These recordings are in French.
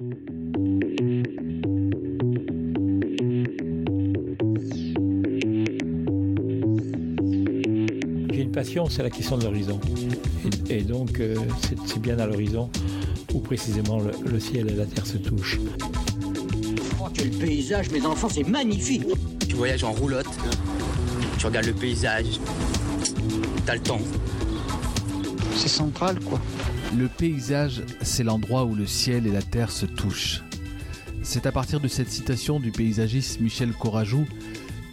J'ai une passion, c'est la question de l'horizon. Et, donc, euh, c'est bien à l'horizon où précisément le, ciel et la terre se touchent. Oh, quel paysage, mes enfants, c'est magnifique Tu voyages en roulotte, tu regardes le paysage, t'as le temps. C'est central, quoi. Le paysage, c'est l'endroit où le ciel et la terre se touchent. C'est à partir de cette citation du paysagiste Michel Corajou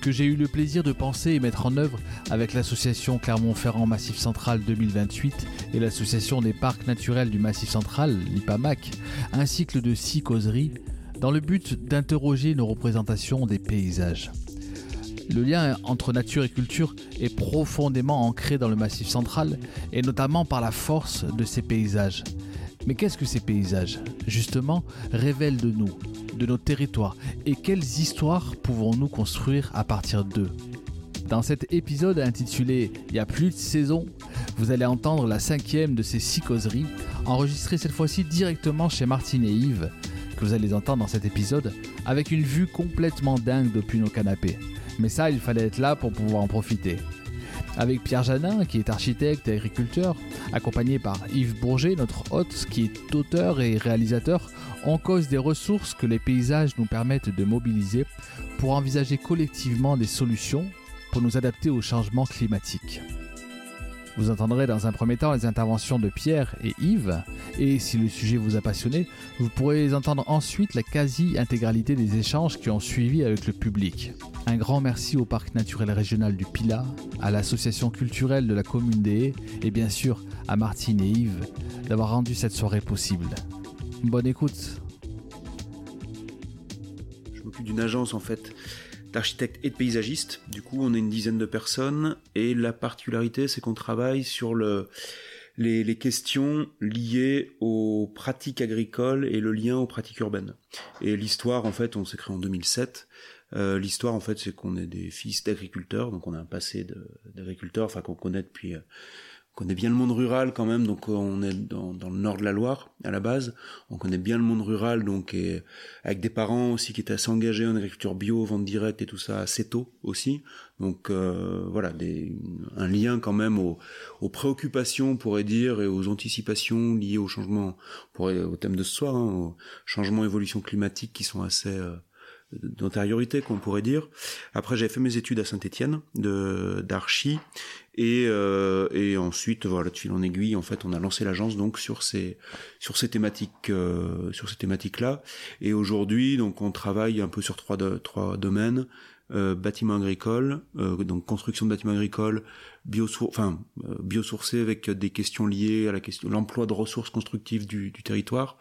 que j'ai eu le plaisir de penser et mettre en œuvre avec l'association Clermont-Ferrand Massif Central 2028 et l'association des parcs naturels du Massif Central, l'IPAMAC, un cycle de six causeries dans le but d'interroger nos représentations des paysages. Le lien entre nature et culture est profondément ancré dans le Massif Central et notamment par la force de ces paysages. Mais qu'est-ce que ces paysages Justement, révèlent de nous, de nos territoires et quelles histoires pouvons-nous construire à partir d'eux? Dans cet épisode intitulé Il y a plus de saison, vous allez entendre la cinquième de ces six causeries, enregistrée cette fois-ci directement chez Martine et Yves, que vous allez entendre dans cet épisode, avec une vue complètement dingue depuis nos canapés. Mais ça, il fallait être là pour pouvoir en profiter. Avec Pierre Janin, qui est architecte et agriculteur, accompagné par Yves Bourget, notre hôte, qui est auteur et réalisateur, on cause des ressources que les paysages nous permettent de mobiliser pour envisager collectivement des solutions pour nous adapter au changement climatique. Vous entendrez dans un premier temps les interventions de Pierre et Yves, et si le sujet vous a passionné, vous pourrez entendre ensuite la quasi-intégralité des échanges qui ont suivi avec le public. Un grand merci au Parc naturel régional du Pilat, à l'association culturelle de la commune des Haies, et bien sûr à Martine et Yves d'avoir rendu cette soirée possible. Bonne écoute. Je m'occupe d'une agence en fait d'architectes et de paysagistes. Du coup, on est une dizaine de personnes et la particularité, c'est qu'on travaille sur le, les, questions liées aux pratiques agricoles et le lien aux pratiques urbaines. Et l'histoire, en fait, on s'est créé en 2007. Euh, l'histoire, en fait, c'est qu'on est des fils d'agriculteurs, donc on a un passé d'agriculteurs, enfin qu'on connaît depuis euh, connaît bien le monde rural quand même, donc on est dans, le nord de la Loire à la base. On connaît bien le monde rural, donc avec des parents aussi qui étaient assez engagés en agriculture bio, vente directe et tout ça assez tôt aussi. Donc euh, voilà, un lien quand même aux, préoccupations, on pourrait dire, et aux anticipations liées au changement, pourrait, au thème de ce soir, hein, au changement évolution climatique qui sont assez euh, d'antériorité qu'on pourrait dire. Après j'ai fait mes études à Saint-Étienne de d'archi et euh, et ensuite voilà de fil en aiguille en fait on a lancé l'agence donc sur ces sur ces thématiques euh, sur ces thématiques là et aujourd'hui donc on travaille un peu sur trois de, trois domaines euh, bâtiments agricoles, euh, donc construction de bâtiments agricoles, biosour enfin euh, biosourcés avec des questions liées à la question l'emploi de ressources constructives du, du territoire.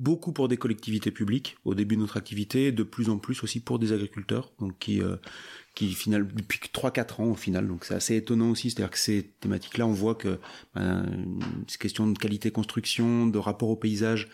Beaucoup pour des collectivités publiques au début de notre activité, de plus en plus aussi pour des agriculteurs, donc qui euh, qui final depuis 3-4 ans au final, donc c'est assez étonnant aussi, c'est-à-dire que ces thématiques-là, on voit que ben, ces questions de qualité construction, de rapport au paysage,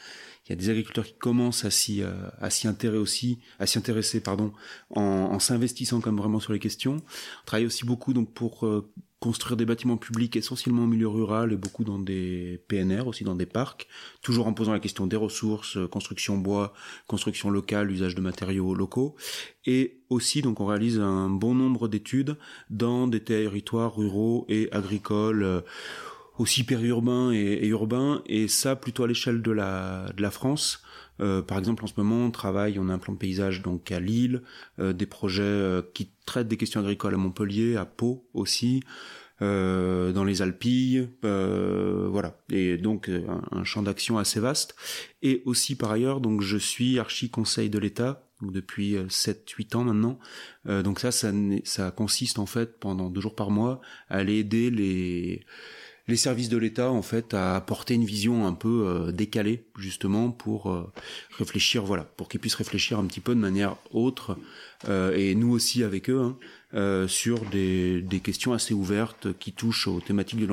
il y a des agriculteurs qui commencent à s'y euh, à s'y intéresser aussi, à s'y intéresser pardon, en, en s'investissant comme vraiment sur les questions. On travaille aussi beaucoup donc pour euh, construire des bâtiments publics essentiellement au milieu rural et beaucoup dans des PNR, aussi dans des parcs, toujours en posant la question des ressources, euh, construction bois, construction locale, usage de matériaux locaux, et aussi donc on réalise un bon nombre d'études dans des territoires ruraux et agricoles euh, aussi périurbains et, et urbains, et ça plutôt à l'échelle de la, de la France. Euh, par exemple, en ce moment, on travaille, on a un plan de paysage donc à Lille, euh, des projets euh, qui traitent des questions agricoles à Montpellier, à Pau aussi, dans les Alpilles, voilà. Et donc un, un champ d'action assez vaste. Et aussi par ailleurs, donc je suis archi conseil de l'État depuis 7-8 ans maintenant. donc ça, ça, ça consiste en fait pendant deux jours par mois à aller aider les les services de l'État en fait à apporter une vision un peu euh, décalée justement pour euh, réfléchir voilà pour qu'ils puissent réfléchir un petit peu de manière autre euh, et nous aussi avec eux hein, sur des, des questions assez ouvertes qui touchent aux thématiques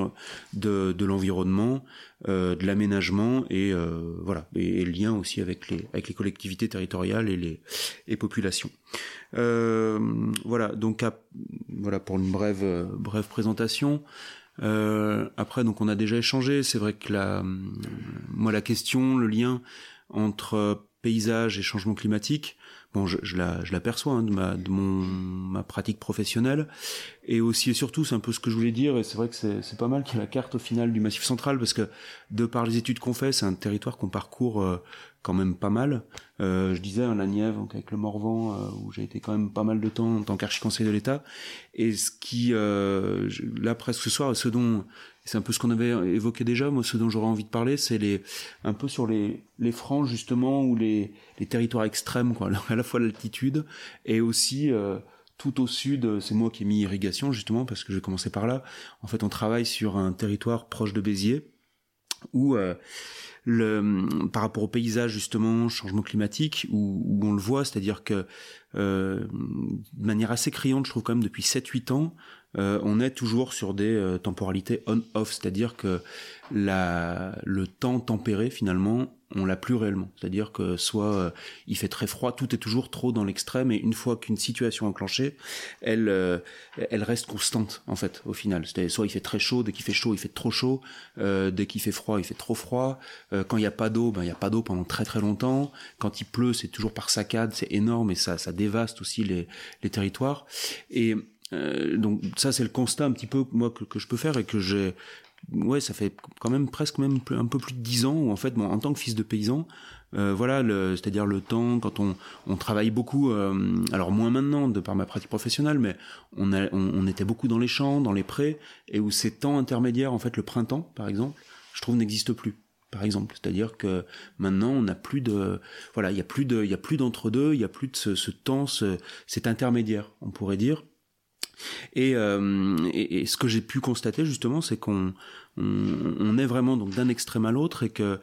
de, l'environnement de l'aménagement et voilà et, et, le lien aussi avec les avec les collectivités territoriales et les, les populations. Voilà donc à, voilà pour une brève brève présentation Euh, après, donc on a déjà échangé. C'est vrai que la, moi, la question, le lien entre paysage et changement climatique, bon, je, je la, je l'aperçois hein, de ma, de mon, ma pratique professionnelle, et aussi et surtout, c'est un peu ce que je voulais dire. Et c'est vrai que c'est, pas mal qu'il y ait la carte au final du Massif Central, parce que de par les études qu'on fait, c'est un territoire qu'on parcourt euh, quand même pas mal. Euh, je disais à la Nièvre, donc avec le Morvan, euh, où j'ai été quand même pas mal de temps en tant qu'archi-conseil de l'État. Et ce qui, euh, là presque ce soir, ce dont, c'est un peu ce qu'on avait évoqué déjà, moi ce dont j'aurais envie de parler, c'est les, un peu sur les, les franges justement, ou les, les territoires extrêmes, quoi, à la fois l'altitude, et aussi... euh, tout au sud, c'est moi qui ai mis irrigation justement parce que j'ai commencé par là. En fait, on travaille sur un territoire proche de Béziers où euh, le, par rapport au paysage justement, changement climatique, où, où on le voit, c'est-à-dire que euh, de manière assez criante, je trouve quand même depuis 7-8 ans, euh, on est toujours sur des euh, temporalités on-off, c'est-à-dire que la, le temps tempéré finalement, on l'a plus réellement. C'est-à-dire que soit euh, il fait très froid, tout est toujours trop dans l'extrême, et une fois qu'une situation est enclenchée, elle, euh, elle reste constante en fait au final. C'est-à-dire soit il fait très chaud, dès qu'il fait chaud, il fait trop chaud, euh, dès qu'il fait froid, il fait trop froid. Euh, quand il n'y a pas d'eau, ben il n'y a pas d'eau pendant très très longtemps. Quand il pleut, c'est toujours par saccade, c'est énorme et ça, ça dévaste aussi les, les territoires. Et euh, donc ça c'est le constat un petit peu moi que, que je peux faire et que j'ai ouais ça fait quand même presque même un peu plus de dix ans où en fait bon, en tant que fils de paysan euh, voilà c'est-à-dire le temps quand on, on travaille beaucoup euh, alors moins maintenant de par ma pratique professionnelle mais on, a, on, on était beaucoup dans les champs dans les prés et où ces temps intermédiaires en fait le printemps par exemple je trouve n'existe plus. Par exemple c'est-à-dire que maintenant on n'a plus de voilà il y a plus de il y a plus d'entre deux il y a plus de ce, ce temps ce, cet intermédiaire on pourrait dire et, euh, et, et ce que j'ai pu constater justement, c'est qu'on on, on est vraiment donc d'un extrême à l'autre et que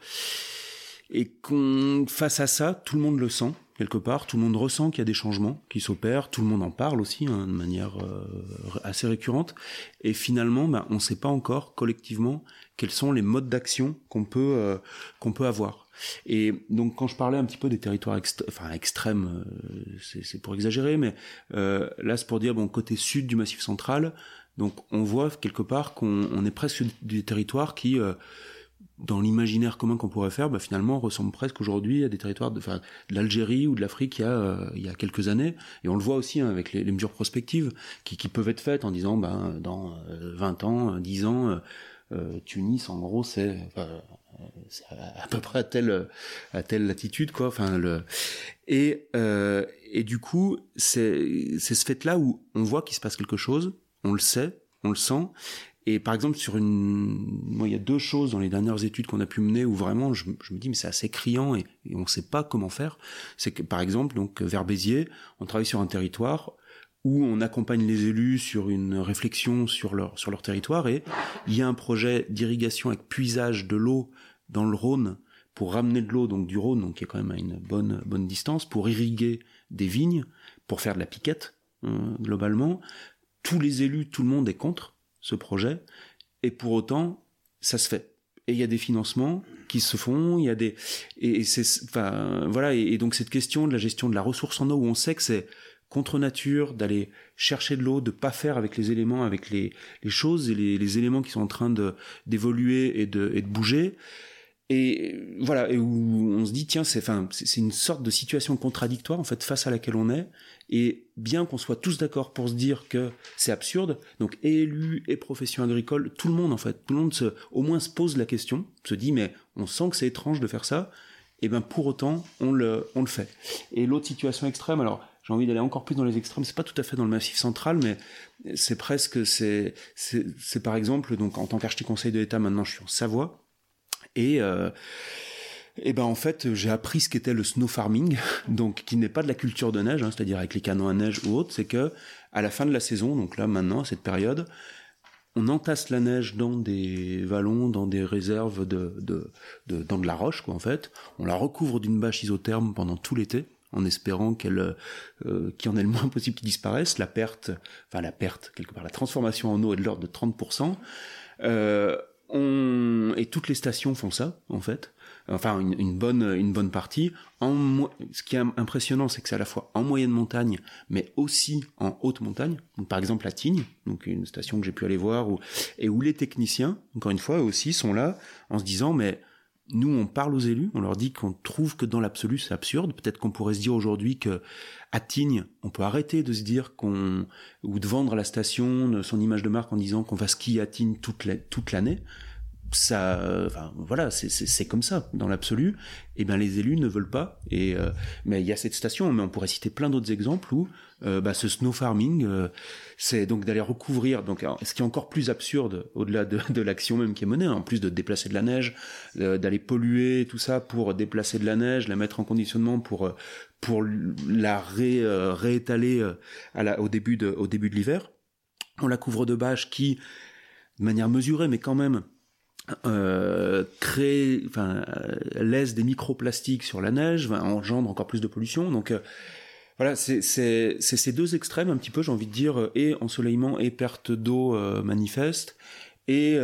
qu'on face à ça, tout le monde le sent quelque part, tout le monde ressent qu'il y a des changements qui s'opèrent, tout le monde en parle aussi hein, de manière euh, assez récurrente, et finalement, ben, on ne sait pas encore collectivement quels sont les modes d'action qu'on peut euh, qu'on peut avoir. Et donc quand je parlais un petit peu des territoires enfin extrêmes, euh, c'est pour exagérer, mais euh, là c'est pour dire bon côté sud du Massif central, donc on voit quelque part qu'on on est presque des territoires qui euh, dans l'imaginaire commun qu'on pourrait faire, bah, finalement, ressemble presque aujourd'hui à des territoires de, l'Algérie ou de l'Afrique il, y a, il y a quelques années. Et on le voit aussi hein, avec les, mesures prospectives qui, peuvent être faites en disant, ben, dans euh, 20 ans, 10 ans, Tunis, en gros, c'est à peu près à telle, à telle latitude, quoi. Enfin, le... et, euh, et du coup, c'est c'est ce fait-là où on voit qu'il se passe quelque chose, on le sait, on le sent, et par exemple, sur une, moi, il y a deux choses dans les dernières études qu'on a pu mener où vraiment, je, je me dis, mais c'est assez criant et, et on ne sait pas comment faire. C'est que, par exemple, donc vers Béziers, on travaille sur un territoire où on accompagne les élus sur une réflexion sur leur sur leur territoire et il y a un projet d'irrigation avec puisage de l'eau dans le Rhône pour ramener de l'eau donc du Rhône donc qui est quand même à une bonne bonne distance pour irriguer des vignes pour faire de la piquette euh, globalement tous les élus tout le monde est contre ce projet, et pour autant, ça se fait. Et il y a des financements qui se font, il y a des, et, c'est, enfin, voilà, et, et, donc cette question de la gestion de la ressource en eau, où on sait que c'est contre nature d'aller chercher de l'eau, de pas faire avec les éléments, avec les, les choses et les, les éléments qui sont en train de d'évoluer et de, et de bouger. Et voilà, et où on se dit tiens, c'est une sorte de situation contradictoire en fait face à laquelle on est. Et bien qu'on soit tous d'accord pour se dire que c'est absurde, donc et élus et profession agricole, tout le monde en fait, tout le monde au moins se pose la question, se dit mais on sent que c'est étrange de faire ça. Et ben pour autant on le on le fait. Et l'autre situation extrême, alors j'ai envie d'aller encore plus dans les extrêmes, c'est pas tout à fait dans le massif central, mais c'est presque c'est c'est par exemple donc en tant qu'architecte conseil de l'État maintenant je suis en Savoie et euh, et ben en fait j'ai appris ce qu'était le snow farming, donc qui n'est pas de la culture de neige, hein, c'est-à-dire avec les canons à neige ou autre, c'est que à la fin de la saison, donc là maintenant à cette période, on entasse la neige dans des vallons, dans des réserves de, de, de dans de la roche quoi en fait. On la recouvre d'une bâche isotherme pendant tout l'été en espérant qu'elle euh, qu'il y en ait le moins possible qui disparaisse. La perte, enfin la perte quelque part, la transformation en eau est de l'ordre de 30%. Euh, Et toutes les stations font ça, en fait. enfin une, bonne une bonne partie. En ce qui est impressionnant, c'est que c'est à la fois en moyenne montagne, mais aussi en haute montagne. Donc, par exemple à Tignes, donc une station que j'ai pu aller voir, et où les techniciens, encore une fois, aussi sont là en se disant mais nous, on parle aux élus, on leur dit qu'on trouve que dans l'absolu, c'est absurde. Peut-être qu'on pourrait se dire aujourd'hui que à Tignes, on peut arrêter de se dire qu'on ou de vendre à la station son image de marque en disant qu'on va skier à Tignes toute l'année ça, enfin, voilà, c'est comme ça dans l'absolu. Et eh bien les élus ne veulent pas. Et euh, mais il y a cette station, mais on pourrait citer plein d'autres exemples où euh, bah, ce snow farming, euh, c'est donc d'aller recouvrir. Donc, ce qui est encore plus absurde au-delà de, de l'action même qui est menée, en plus de déplacer de la neige, d'aller polluer tout ça pour déplacer de la neige, la mettre en conditionnement pour pour la ré, réétaler à la, au début de au début de l'hiver. On la couvre de bâches qui, de manière mesurée, mais quand même euh, crée, enfin, euh, laisse des microplastiques sur la neige, engendre encore plus de pollution. Donc euh, voilà, c'est ces deux extrêmes un petit peu, j'ai envie de dire, et ensoleillement et perte d'eau manifeste, et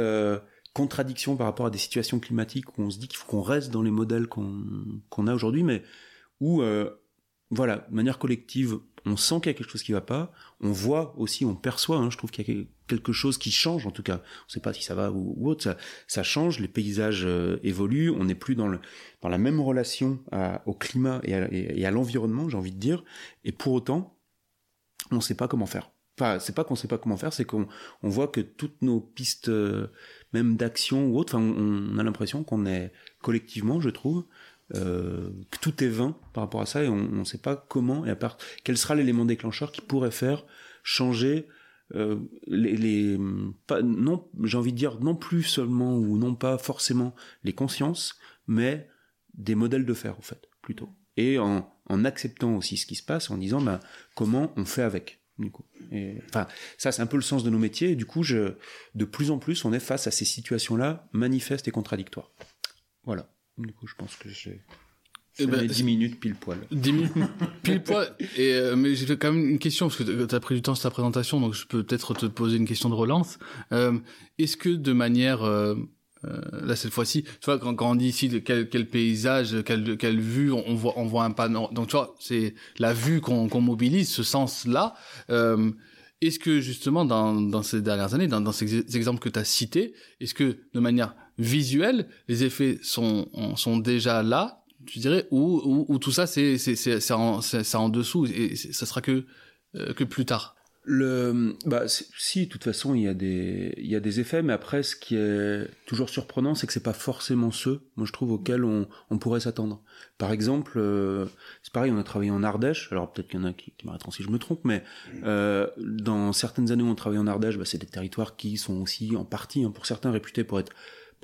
contradiction par rapport à des situations climatiques où on se dit qu'il faut qu'on reste dans les modèles qu'on a aujourd'hui, mais où, voilà, de manière collective, on sent qu'il y a quelque chose qui va pas, on voit aussi, on perçoit, hein, je trouve qu'il y a quelque chose qui change en tout cas. On ne sait pas si ça va ou, autre, ça, change, les paysages euh, évoluent, on n'est plus dans, la même relation au climat et à, l'environnement, j'ai envie de dire, et pour autant, on ne sait pas comment faire. Enfin, c'est pas qu'on sait pas comment faire, c'est qu'on on voit que toutes nos pistes, euh, même d'action ou autre, on a l'impression qu'on est collectivement, je trouve, euh, que tout est vain par rapport à ça et on ne sait pas comment et à part quel sera l'élément déclencheur qui pourrait faire changer euh, les, les pas, non j'ai envie de dire non plus seulement ou non pas forcément les consciences mais des modèles de faire en fait plutôt. Et en, en acceptant aussi ce qui se passe en disant bah, comment on fait avec du coup. Et, enfin ça c'est un peu le sens de nos métiers et du coup je de plus en plus on est face à ces situations là manifestes et contradictoires. Voilà du coup, je pense que j'ai eh ben, 10 minutes pile poil. 10 minutes pile poil. Et, euh, mais j'ai quand même une question, parce que tu as pris du temps sur ta présentation, donc je peux peut-être te poser une question de relance. Euh, Est-ce que de manière, euh, là cette fois-ci, tu vois, quand, quand, on dit ici de quel, quel paysage, quelle, quelle vue, on voit, on voit un panneau. Donc tu vois, c'est la vue qu'on mobilise, ce sens-là. Est-ce que justement dans, dans ces dernières années, dans, dans ces exemples que tu as cités, est-ce que de manière visuelle, les effets sont, sont déjà là, tu dirais, ou, ou, ou tout ça c'est c'est en, en dessous et ça sera que euh, que plus tard. Le, bah, si, de toute façon, il y a des, il y a des effets, mais après, ce qui est toujours surprenant, c'est que c'est pas forcément ceux, moi je trouve, auxquels on, on pourrait s'attendre. Par exemple, euh, c'est pareil, on a travaillé en Ardèche, alors peut-être qu'il y en a qui, qui m'arrêteront si je me trompe, mais euh, dans certaines années où on travaille en Ardèche, bah, c'est des territoires qui sont aussi en partie, hein, pour certains, réputés pour être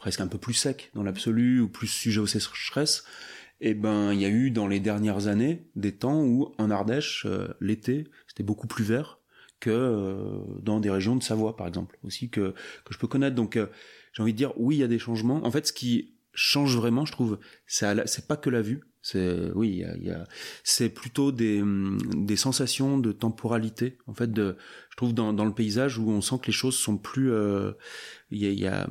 presque un peu plus secs dans l'absolu, ou plus sujets aux sécheresses. Eh ben, il y a eu dans les dernières années des temps où en Ardèche, euh, l'été, c'était beaucoup plus vert que euh, dans des régions de Savoie, par exemple, aussi que, que je peux connaître. Donc, euh, j'ai envie de dire, oui, il y a des changements. En fait, ce qui change vraiment, je trouve, c'est pas que la vue. C'est oui, il y a, c'est plutôt des, des sensations de temporalité. En fait, de, je trouve dans, dans le paysage où on sent que les choses sont plus, il y a, y a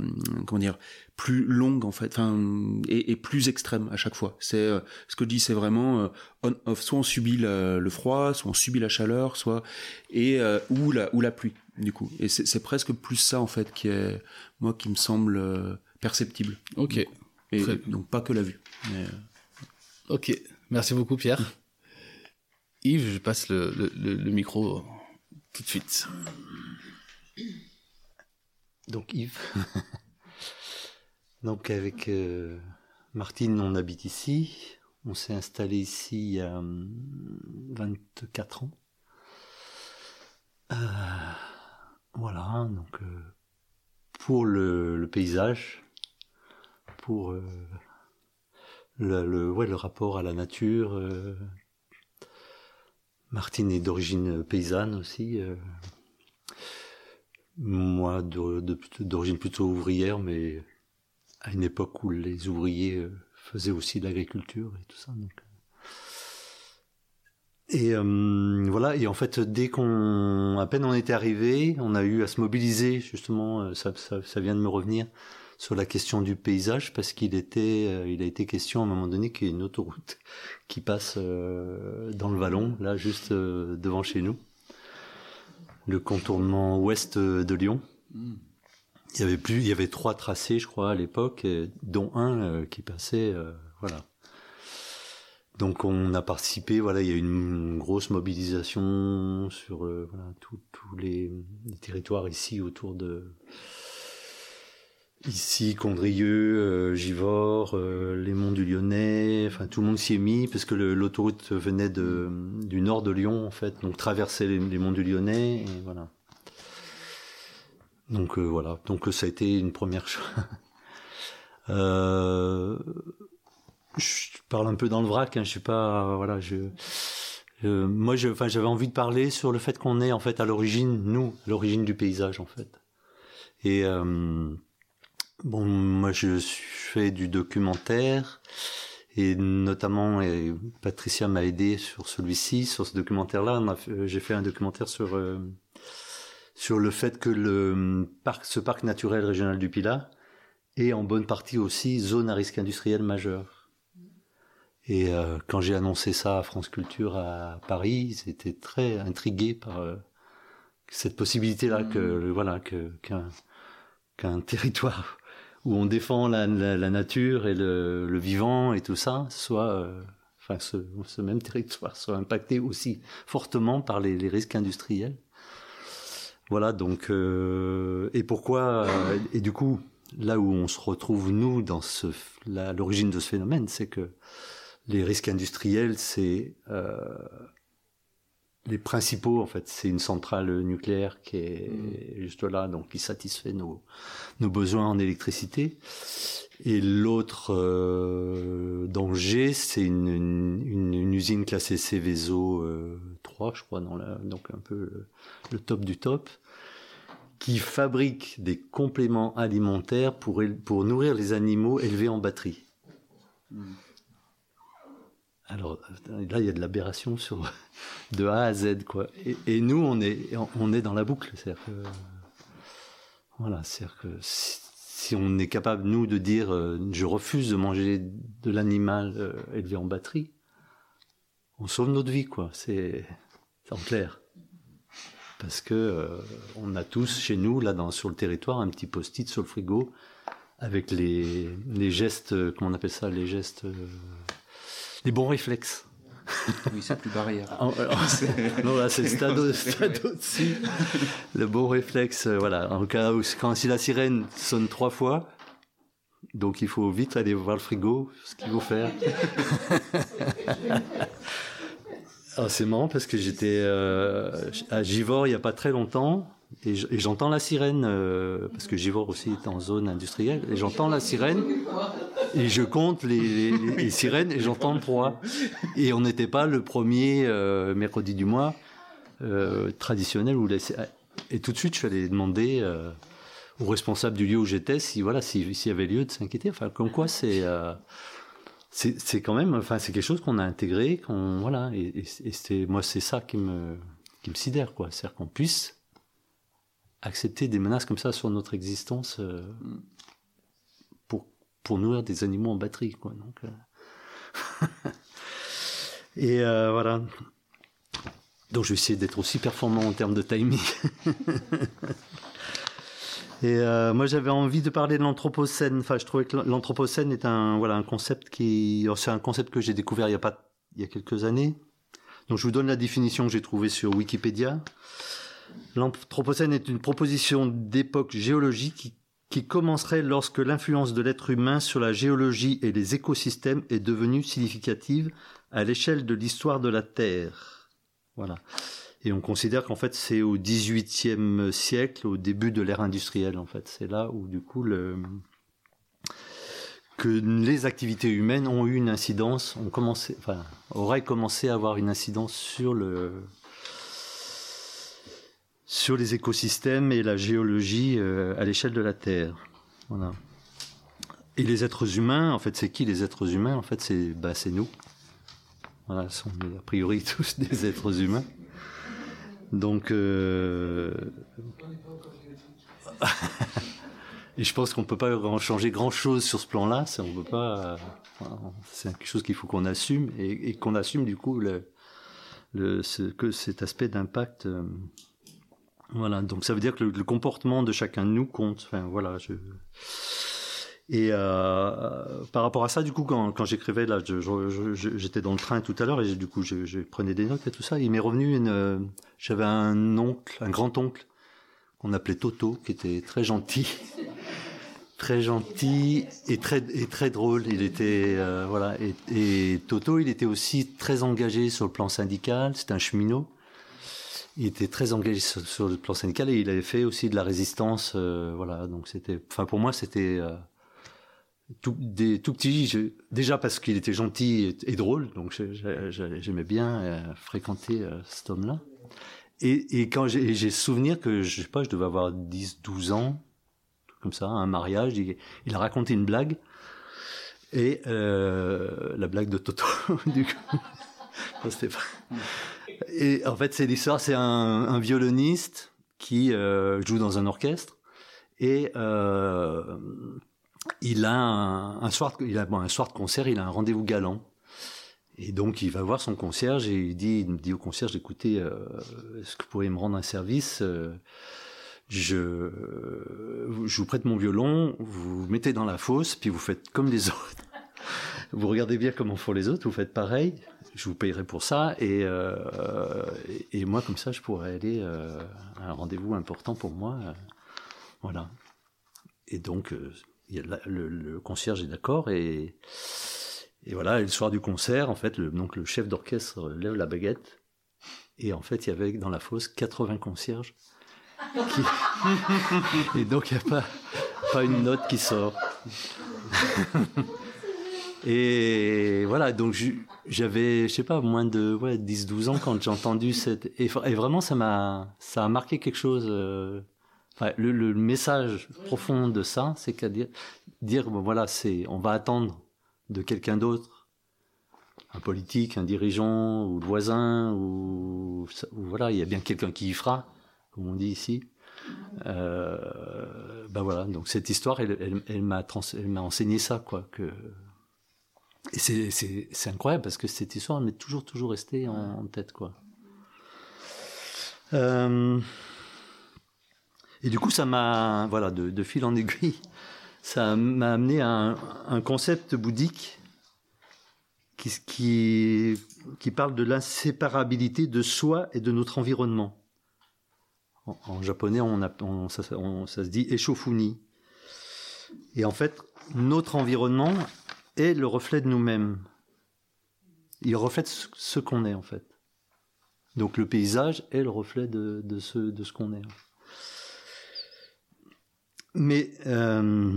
comment dire, plus longue en fait, enfin et, et, plus extrême à chaque fois. C'est euh, ce que je dis, c'est vraiment euh, on off. Soit on subit le, le, froid, soit on subit la chaleur, soit et euh, ou la ou la pluie du coup. Et c'est presque plus ça en fait qui est moi qui me semble perceptible. Ok. Et donc pas que la vue. Mais, ok, merci beaucoup Pierre. Yves, je passe le, le, le micro tout de suite. Donc Yves. Donc avec euh, Martine, on habite ici. On s'est installé ici il y a 24 hum, ans. Euh, voilà, donc euh, pour le, paysage, pour euh, le, ouais, le rapport à la nature. Martine est d'origine paysanne aussi. Moi, d'origine plutôt ouvrière, mais à une époque où les ouvriers euh, faisaient aussi de l'agriculture et tout ça. Donc. Euh. Et euh, voilà, et en fait, dès qu'on, à peine on était arrivé, on a eu à se mobiliser, justement, ça, ça, ça vient de me revenir, sur la question du paysage parce qu'il était, euh, il a été question à un moment donné qu'il y ait une autoroute qui passe euh, dans le vallon, là juste euh, devant chez nous, le contournement ouest de Lyon. Il y avait plus, il y avait trois tracés, je crois, à l'époque, dont un euh, qui passait, euh, voilà. Donc on a participé, voilà, il y a eu une grosse mobilisation sur euh, voilà, tous tous les, les territoires ici autour de ici Condrieu, euh, Givors, euh, les monts du Lyonnais, enfin tout le monde s'y est mis parce que l'autoroute venait du nord de Lyon en fait, donc traversait les, monts du Lyonnais et voilà. Donc euh, voilà, donc ça a été une première chose. Euh, je parle un peu dans le vrac, hein, je sais pas, voilà, moi, je, j'avais envie de parler sur le fait qu'on est en fait à l'origine, nous, l'origine du paysage en fait. Et bon, moi, je fais du documentaire et notamment, et Patricia m'a aidé sur celui-ci, sur ce documentaire-là. fait- J'ai fait un documentaire sur euh, sur le fait que le parc, ce parc naturel régional du Pilat est en bonne partie aussi zone à risque industriel majeur. Et euh, quand j'ai annoncé ça à France Culture à Paris, ils étaient très intrigués par euh, cette possibilité-là que voilà que qu'un qu'un territoire où on défend la, la, la nature et le, le vivant et tout ça soit euh, enfin ce, ce même territoire soit impacté aussi fortement par les, les risques industriels. Voilà donc euh, et pourquoi euh, et du coup là où on se retrouve nous dans ce l'origine de ce phénomène, c'est que les risques industriels, c'est euh, les principaux en fait. C'est une centrale nucléaire qui est juste là, donc qui satisfait nos nos besoins en électricité. Et l'autre euh, danger, c'est une, une, une- usine classée Céveso euh, 3, je crois, dans la, donc un peu le, le top du top, qui fabrique des compléments alimentaires pour, pour nourrir les animaux élevés en batterie. Alors là, il y a de l'aberration sur de A à Z, quoi. Et, nous, on est, on est dans la boucle, c'est-à-dire que voilà, c'est-à-dire que si, on est capable nous de dire, euh, je refuse de manger de l'animal euh, élevé en batterie, on sauve notre vie, quoi. C'est en clair. Parce que euh, on a tous chez nous, là, dans, sur le territoire, un petit post-it sur le frigo avec les, les gestes, comment on appelle ça, les gestes, les bons réflexes. Oui, c'est plus barrière. Ah, alors, non, là, c'est le stade, au- stade au-dessus. Le bon réflexe, euh, voilà. En cas où, quand si la sirène sonne trois fois, donc il faut vite aller voir le frigo, ce qu'il faut faire. Alors, c'est marrant parce que j'étais euh, à Givors il n'y a pas très longtemps et j'entends la sirène euh, parce que Givors aussi est en zone industrielle et j'entends la sirène et je compte les, les- les sirènes et j'entends trois. Et on n'était pas le premier euh, mercredi du mois euh, traditionnel où et tout de suite je suis allé demander euh, au responsable du lieu où j'étais si voilà si- s'il y avait lieu de s'inquiéter. Enfin comme quoi c'est euh, c'est c'est quand même enfin c'est quelque chose qu'on a intégré qu'on voilà et, et, et c'est moi c'est ça qui me qui me sidère quoi c'est-à-dire qu'on puisse accepter des menaces comme ça sur notre existence euh, pour pour nourrir des animaux en batterie quoi donc euh. et euh, voilà donc je vais essayer d'être aussi performant en termes de timing Et euh, moi, j'avais envie de parler de l'anthropocène. Enfin, je trouvais que l'anthropocène est un voilà un concept qui c'est un concept que j'ai découvert il y a pas il y a quelques années. Donc, je vous donne la définition que j'ai trouvée sur Wikipédia. L'anthropocène est une proposition d'époque géologique qui, commencerait lorsque l'influence de l'être humain sur la géologie et les écosystèmes est devenue significative à l'échelle de l'histoire de la Terre. Voilà. Et on considère qu'en fait c'est au XVIIIe siècle, au début de l'ère industrielle en fait. C'est là où du coup que les activités humaines ont eu une incidence, ont commencé, enfin, auraient commencé à avoir une incidence sur le sur les écosystèmes et la géologie euh, à l'échelle de la Terre. Voilà. Et les êtres humains, en fait, c'est qui les êtres humains? En fait, c'est bah, nous. Voilà, sont a priori tous des êtres humains. Donc, euh... et je pense qu'on peut pas changer grand chose sur ce plan-là. On peut pas. c'est quelque chose qu'il faut qu'on assume et, qu'on assume du coup le, que cet aspect d'impact. Euh, voilà. Donc ça veut dire que le, comportement de chacun de nous compte. Enfin voilà. Je... Et euh, par rapport à ça, du coup, quand, quand j'écrivais là, j'étais dans le train tout à l'heure et du coup, je, je, prenais des notes et tout ça. Il m'est revenu une. J'avais un oncle, un grand oncle qu'on appelait Toto, qui était très gentil, très gentil et très et très drôle. Il était euh, voilà et, et, Toto, il était aussi très engagé sur le plan syndical. C'était un cheminot. Il était très engagé sur, le plan syndical et il avait fait aussi de la résistance. Euh, voilà, donc c'était. Enfin, pour moi, c'était euh, tout, des tout petits. déjà parce qu'il était gentil et, et drôle, donc j'aimais bien fréquenter cet homme-là. Et, et quand j'ai souvenir que, je sais pas, je devais avoir 10, 12 ans, comme ça, un mariage, il, il a raconté une blague. Et euh, la blague de Toto, du coup. Et en fait, c'est l'histoire, c'est un, violoniste qui euh, joue dans un orchestre et euh, il a un, soir, il a un soir de concert, il a un rendez-vous galant et donc il va voir son concierge et il dit, dit au concierge, écoutez, euh, est-ce que vous pourriez me rendre un service je, je vous prête mon violon, vous vous mettez dans la fosse, puis vous faites comme les autres. Vous regardez bien comment font les autres, vous faites pareil. Je vous payerai pour ça et, euh, et, moi comme ça je pourrais aller euh, à un rendez-vous important pour moi. Euh, voilà. Et donc le, concierge est d'accord et et voilà, le soir du concert, en fait, le, donc le chef d'orchestre lève la baguette. Et en fait, il y avait dans la fosse 80 concierges. et donc, il n'y a pas, pas une note qui sort. et voilà, donc j'avais, je sais pas, moins de ouais, 10-12 ans quand j'ai entendu cette... Et, vraiment, ça m'a ça a marqué quelque chose. Euh, enfin, le, le, message profond de ça, c'est qu'à dire, dire bon, voilà, c'est on va attendre de quelqu'un d'autre, un politique, un dirigeant ou le voisin, ou, voilà, il y a bien quelqu'un qui y fera, comme on dit ici. Euh, ben voilà, donc cette histoire, elle, elle, m'a enseigné ça, quoi. Que et c'est incroyable parce que cette histoire, m'est toujours toujours restée en, tête, quoi. Euh, et du coup, ça m'a, voilà, de, de, fil en aiguille, ça m'a amené à un, concept bouddhique qui, qui, qui parle de l'inséparabilité de soi et de notre environnement. En, japonais, on, a, ça, ça, se dit Eshofuni. Et en fait, notre environnement est le reflet de nous-mêmes. Il reflète ce, qu'on est, en fait. Donc le paysage est le reflet de, ce, qu'on est. Mais euh,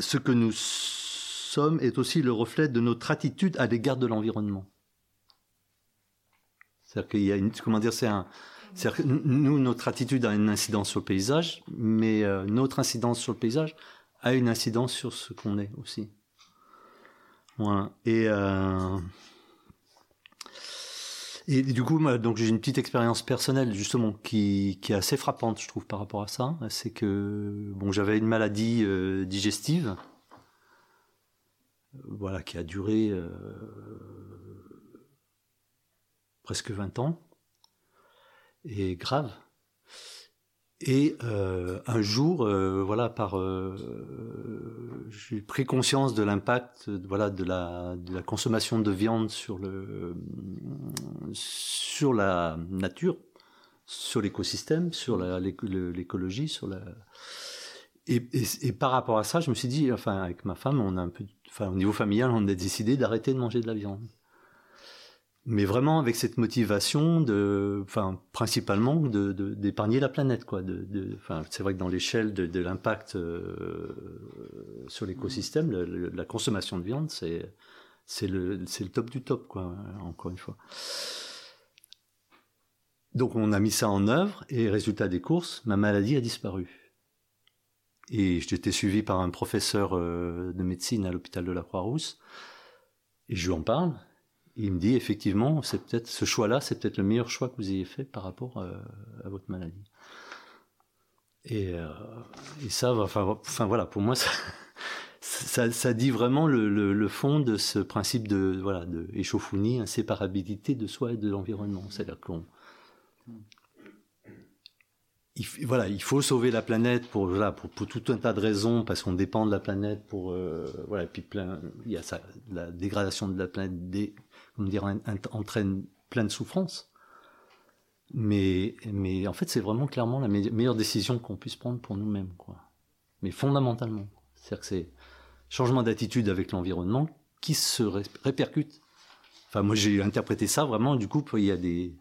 ce que nous sommes est aussi le reflet de notre attitude à l'égard de l'environnement. C'est-à-dire qu'il y a une, comment dire, c'est un, nous, notre attitude a une incidence sur le paysage, mais euh, notre incidence sur le paysage a une incidence sur ce qu'on est aussi. Euh, et du coup, j'ai une petite expérience personnelle justement qui, qui est assez frappante, je trouve, par rapport à ça. C'est que bon, j'avais une maladie euh, digestive, voilà, qui a duré euh, presque 20 ans et grave. Et euh, un jour, euh, voilà, par, euh, j'ai pris conscience de l'impact, voilà, de la, de la consommation de viande sur le, sur la nature, sur l'écosystème, sur l'écologie, sur la. Et, et, par rapport à ça, je me suis dit, enfin, avec ma femme, on a un peu, enfin, au niveau familial, on a décidé d'arrêter de manger de la viande mais vraiment avec cette motivation de, enfin, principalement de, d'épargner la planète, quoi. De, enfin, c'est vrai que dans l'échelle de, de l'impact euh, sur l'écosystème, la consommation de viande, c'est, c'est le, c'est le top du top, quoi. Encore une fois. Donc on a mis ça en œuvre et résultat des courses, ma maladie a disparu. Et j'étais suivi par un professeur euh, de médecine à l'hôpital de la Croix-Rousse et je lui en parle il me dit effectivement, c'est peut-être ce choix-là, c'est peut-être le meilleur choix que vous ayez fait par rapport euh, à votre maladie. Et, euh, et ça, enfin, enfin voilà, pour moi, ça, ça, dit vraiment le, le, fond de ce principe de voilà de échauffournie, inséparabilité de soi et de l'environnement. C'est-à-dire qu'on il, voilà, il faut sauver la planète pour, voilà, pour, tout un tas de raisons, parce qu'on dépend de la planète pour, euh, voilà, puis plein, il y a ça, la dégradation de la planète, entraîne plein de souffrances. Mais, mais en fait, c'est vraiment clairement la me meilleure décision qu'on puisse prendre pour nous-mêmes, quoi. Mais fondamentalement. C'est-à-dire que c'est changement d'attitude avec l'environnement qui se ré répercute. Enfin, moi, j'ai interprété ça vraiment, du coup, il y a des,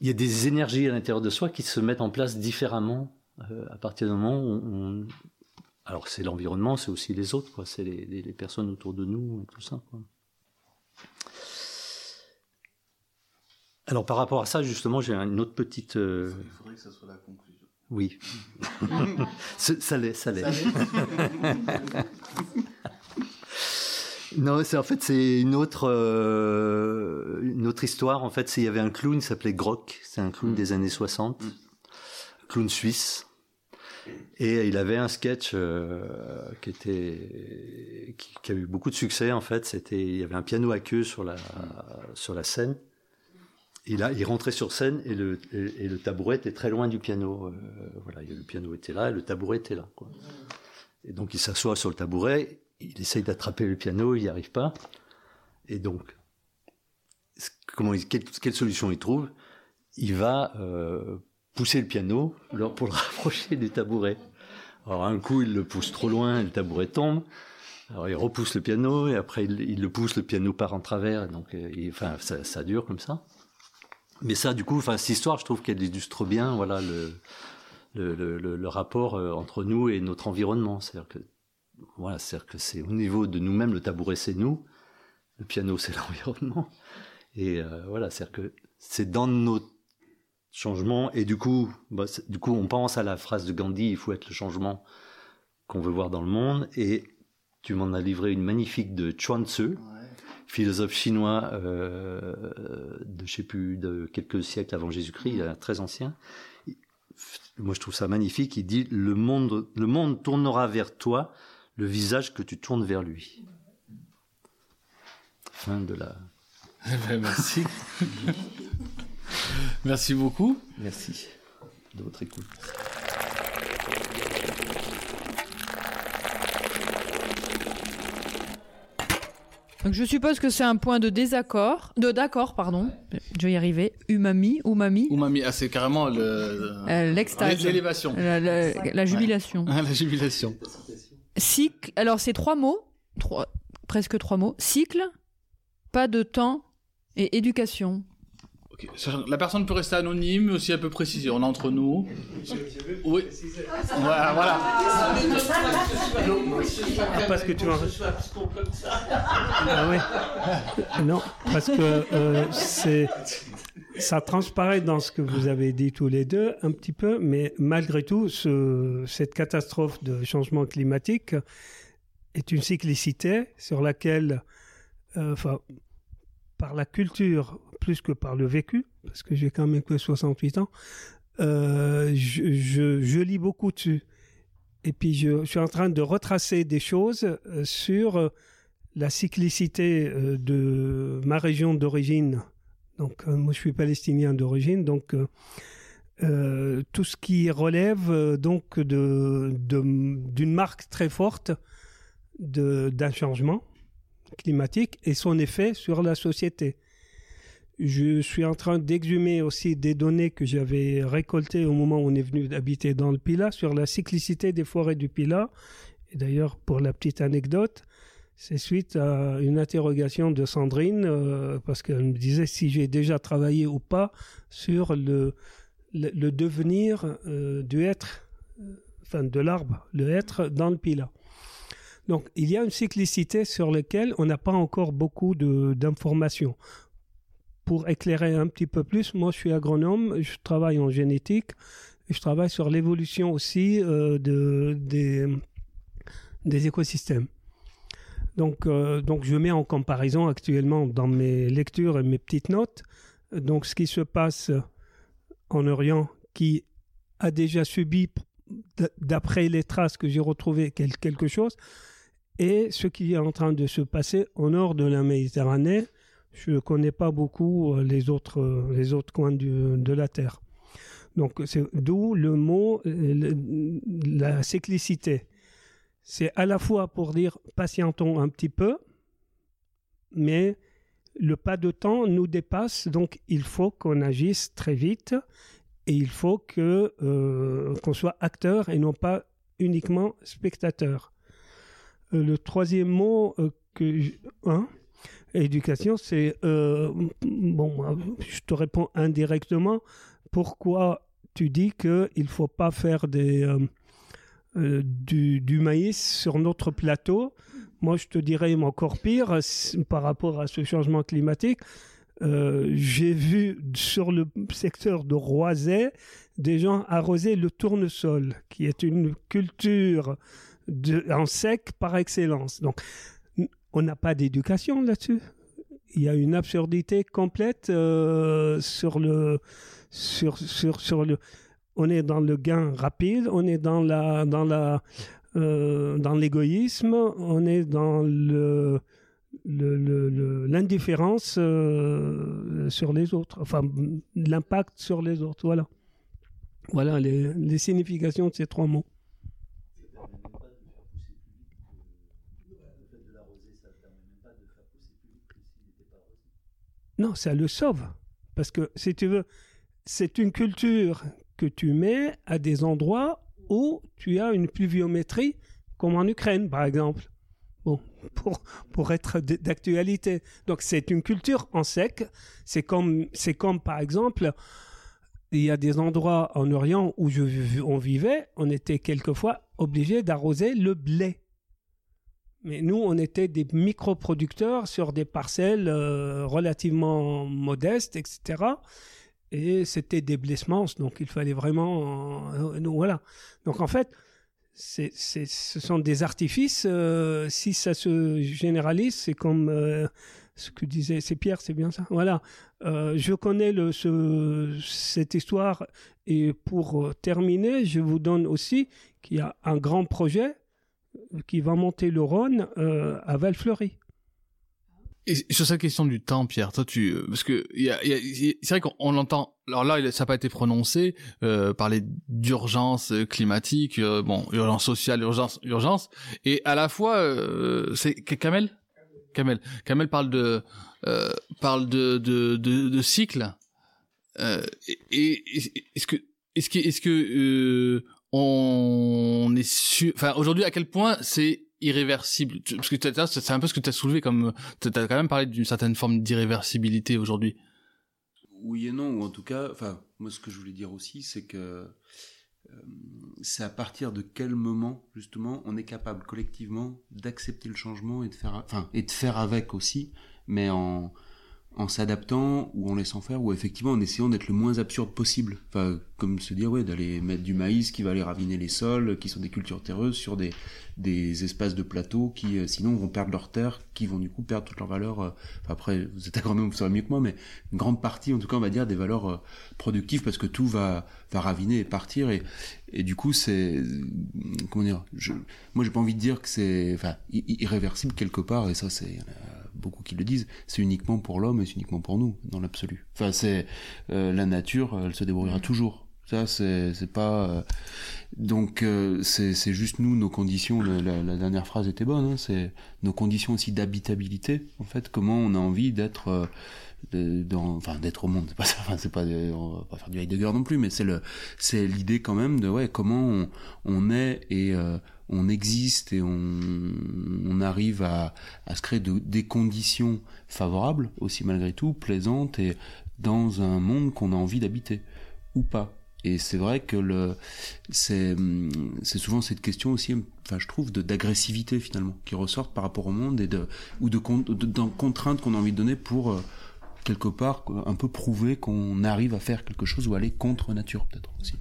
il y a des énergies à l'intérieur de soi qui se mettent en place différemment euh, à partir du moment où on... Alors c'est l'environnement, c'est aussi les autres, quoi. C'est les, les, les, personnes autour de nous et tout ça, quoi. Alors par rapport à ça, justement, j'ai une autre petite... Euh... Il faudrait que ça soit la conclusion. Oui. ça l'est, ça l'est. Non, c'est en fait c'est une autre euh, une autre histoire. En fait, c'est il y avait un clown qui s'appelait Grock. C'est un clown mmh. des années 60, mmh. clown suisse. Et il avait un sketch euh, qui était qui, a eu beaucoup de succès en fait. C'était il y avait un piano à queue sur la sur la scène. Et là, il rentrait sur scène et le et, le tabouret était très loin du piano. Euh, voilà, le piano était là et le tabouret était là. Et donc il s'assoit sur le tabouret il essaye d'attraper le piano, il n'y arrive pas. Et donc, comment, quelle, quelle, solution il trouve? Il va euh, pousser le piano pour le rapprocher du tabouret. Alors un coup, il le pousse trop loin, le tabouret tombe. Alors il repousse le piano et après il, le pousse, le piano part en travers. Donc, euh, il, enfin, ça, ça, dure comme ça. Mais ça, du coup, enfin, cette histoire, je trouve qu'elle illustre bien, voilà, le, le, le, le rapport euh, entre nous et notre environnement. C'est-à-dire que voilà, c'est-à-dire que c'est au niveau de nous-mêmes, le tabouret c'est nous, le piano c'est l'environnement. Et euh, voilà, c'est-à-dire que c'est dans nos changements, et du coup, bah, du coup, on pense à la phrase de Gandhi, il faut être le changement qu'on veut voir dans le monde, et tu m'en as livré une magnifique de Chuan Tzu, ouais. philosophe chinois euh, de, je sais plus, de quelques siècles avant Jésus-Christ, très ancien. Moi, je trouve ça magnifique. Il dit le monde, le monde tournera vers toi le visage que tu tournes vers lui. Fin de la. Eh ben, merci. merci beaucoup. Merci de votre écoute. Donc je suppose que c'est un point de désaccord, de d'accord, pardon. Je vais y arriver. Umami, umami. Umami, ah, c'est carrément le. Euh, L'extase. L'élévation. La, la, la, jubilation. Ouais. la jubilation. Cycle, alors c'est trois mots, trois, presque trois mots. Cycle, pas de temps et éducation. La personne peut rester anonyme, mais aussi elle peut préciser. On est entre nous. Oui. Voilà. voilà. Parce que tu en ah. Non, parce que euh, c'est ça transparaît dans ce que vous avez dit tous les deux un petit peu, mais malgré tout, ce, cette catastrophe de changement climatique est une cyclicité sur laquelle, euh, par la culture plus que par le vécu, parce que j'ai quand même que 68 ans, euh, je, je, je, lis beaucoup dessus. Et puis je, suis en train de retracer des choses euh, sur la cyclicité euh, de ma région d'origine donc, euh, moi, je suis palestinien d'origine, donc euh, euh, tout ce qui relève euh, donc de d'une marque très forte d'un changement climatique et son effet sur la société. Je suis en train d'exhumer aussi des données que j'avais récoltées au moment où on est venu d'habiter dans le Pila sur la cyclicité des forêts du Pila. Et d'ailleurs, pour la petite anecdote, c'est suite à une interrogation de Sandrine, euh, parce qu'elle me disait si j'ai déjà travaillé ou pas sur le, le, le devenir euh, du être, euh, enfin de l'arbre, le être dans le pila. Donc il y a une cyclicité sur laquelle on n'a pas encore beaucoup d'informations. Pour éclairer un petit peu plus, moi je suis agronome, je travaille en génétique, je travaille sur l'évolution aussi euh, de, des, écosystèmes. Donc, euh, donc, je mets en comparaison actuellement dans mes lectures et mes petites notes, donc ce qui se passe en Orient qui a déjà subi, d'après les traces que j'ai retrouvées, quelque chose. Et ce qui est en train de se passer au nord de la Méditerranée, je ne connais pas beaucoup euh, les autres, euh, les autres coins de la Terre. Donc, c'est d'où le mot, euh, la cyclicité. C'est à la fois pour dire patientons un petit peu, mais le pas de temps nous dépasse, donc il faut qu'on agisse très vite et il faut que qu'on soit acteur et non pas uniquement spectateur. Le troisième mot que hein, éducation, c'est euh, bon, je te réponds indirectement. Pourquoi tu dis qu'il ne faut pas faire des, euh, euh, du, maïs sur notre plateau? Moi, je te dirais encore pire par rapport à ce changement climatique. J'ai vu sur le secteur de Roiset des gens arroser le tournesol, qui est une culture de, en sec par excellence. Donc, on n'a pas d'éducation là-dessus. Il y a une absurdité complète euh, sur le sur, le on est dans le gain rapide, on est dans la dans euh, l'égoïsme, on est dans l'indifférence euh, sur les autres, enfin l'impact sur les autres, voilà. Voilà les significations de ces trois mots. Non, ça le sauve. Parce que, si tu veux, c'est une culture que tu mets à des endroits où tu as une pluviométrie, comme en Ukraine, par exemple. Bon, pour, pour être d'actualité. Donc, c'est une culture en sec. C'est comme, c'est comme, par exemple, il y a des endroits en Orient où on vivait, on était quelquefois obligé d'arroser le blé. Mais nous, on était des micro-producteurs sur des parcelles euh, relativement modestes, etc. Et c'était des blessements, donc il fallait vraiment... Euh, voilà. Donc en fait, ce sont des artifices. Euh, si ça se généralise, c'est comme ce que disait... C'est Pierre, c'est bien ça Voilà. je connais cette histoire. Et pour terminer, je vous donne aussi qu'il y a un grand projet qui va monter le Rhône euh, à Valfleury. Et sur cette question du temps, Pierre, toi, tu, parce que c'est vrai qu'on entend. Alors là, ça n'a pas été prononcé, euh, parler d'urgence climatique, euh, bon, urgence sociale, urgence, urgence, et à la fois, euh, c'est Kamel, Kamel, Kamel parle de, euh, parle de de de, cycle. Euh, et, est-ce que est-ce que est-ce que on est sûr, enfin aujourd'hui à quel point c'est irréversible? Parce que c'est un peu ce que tu as soulevé comme tu as quand même parlé d'une certaine forme d'irréversibilité aujourd'hui. Oui et non, ou en tout cas, enfin moi ce que je voulais dire aussi, c'est que euh, c'est à partir de quel moment justement on est capable collectivement d'accepter le changement et de faire, enfin et de faire avec aussi, mais en en s'adaptant ou en laissant faire ou effectivement en essayant d'être le moins absurde possible. Enfin, comme se dire, ouais, d'aller mettre du maïs qui va aller raviner les sols, qui sont des cultures terreuses, sur des, des espaces de plateau qui, euh, sinon, vont perdre leur terre, qui vont du coup perdre toute leur valeur. Euh, après, vous êtes agronome, vous saurez mieux que moi, mais une grande partie, en tout cas, on va dire, des valeurs euh, productives parce que tout va, va raviner et partir. Et, et du coup, c'est, comment dire, je, moi, j'ai pas envie de dire que c'est, enfin, irréversible quelque part, et ça, c'est, beaucoup qui le disent, c'est uniquement pour l'homme et c'est uniquement pour nous, dans l'absolu. Enfin, c'est euh, la nature, elle se débrouillera toujours. Ça, c'est pas. Euh, donc, euh, c'est juste nous, nos conditions. La, la, dernière phrase était bonne. Hein, c'est nos conditions aussi d'habitabilité. En fait, comment on a envie d'être. dans, enfin d'être au monde c'est pas ça enfin, c'est pas on va pas faire du Heidegger non plus mais c'est le c'est l'idée quand même de ouais comment on, on est et on existe et on, arrive à, se créer des conditions favorables aussi malgré tout, plaisantes et dans un monde qu'on a envie d'habiter ou pas. Et c'est vrai que c'est souvent cette question aussi, enfin je trouve, de d'agressivité finalement qui ressort par rapport au monde et de ou de, de, contraintes qu'on a envie de donner pour euh, quelque part un peu prouver qu'on arrive à faire quelque chose ou aller contre nature peut-être aussi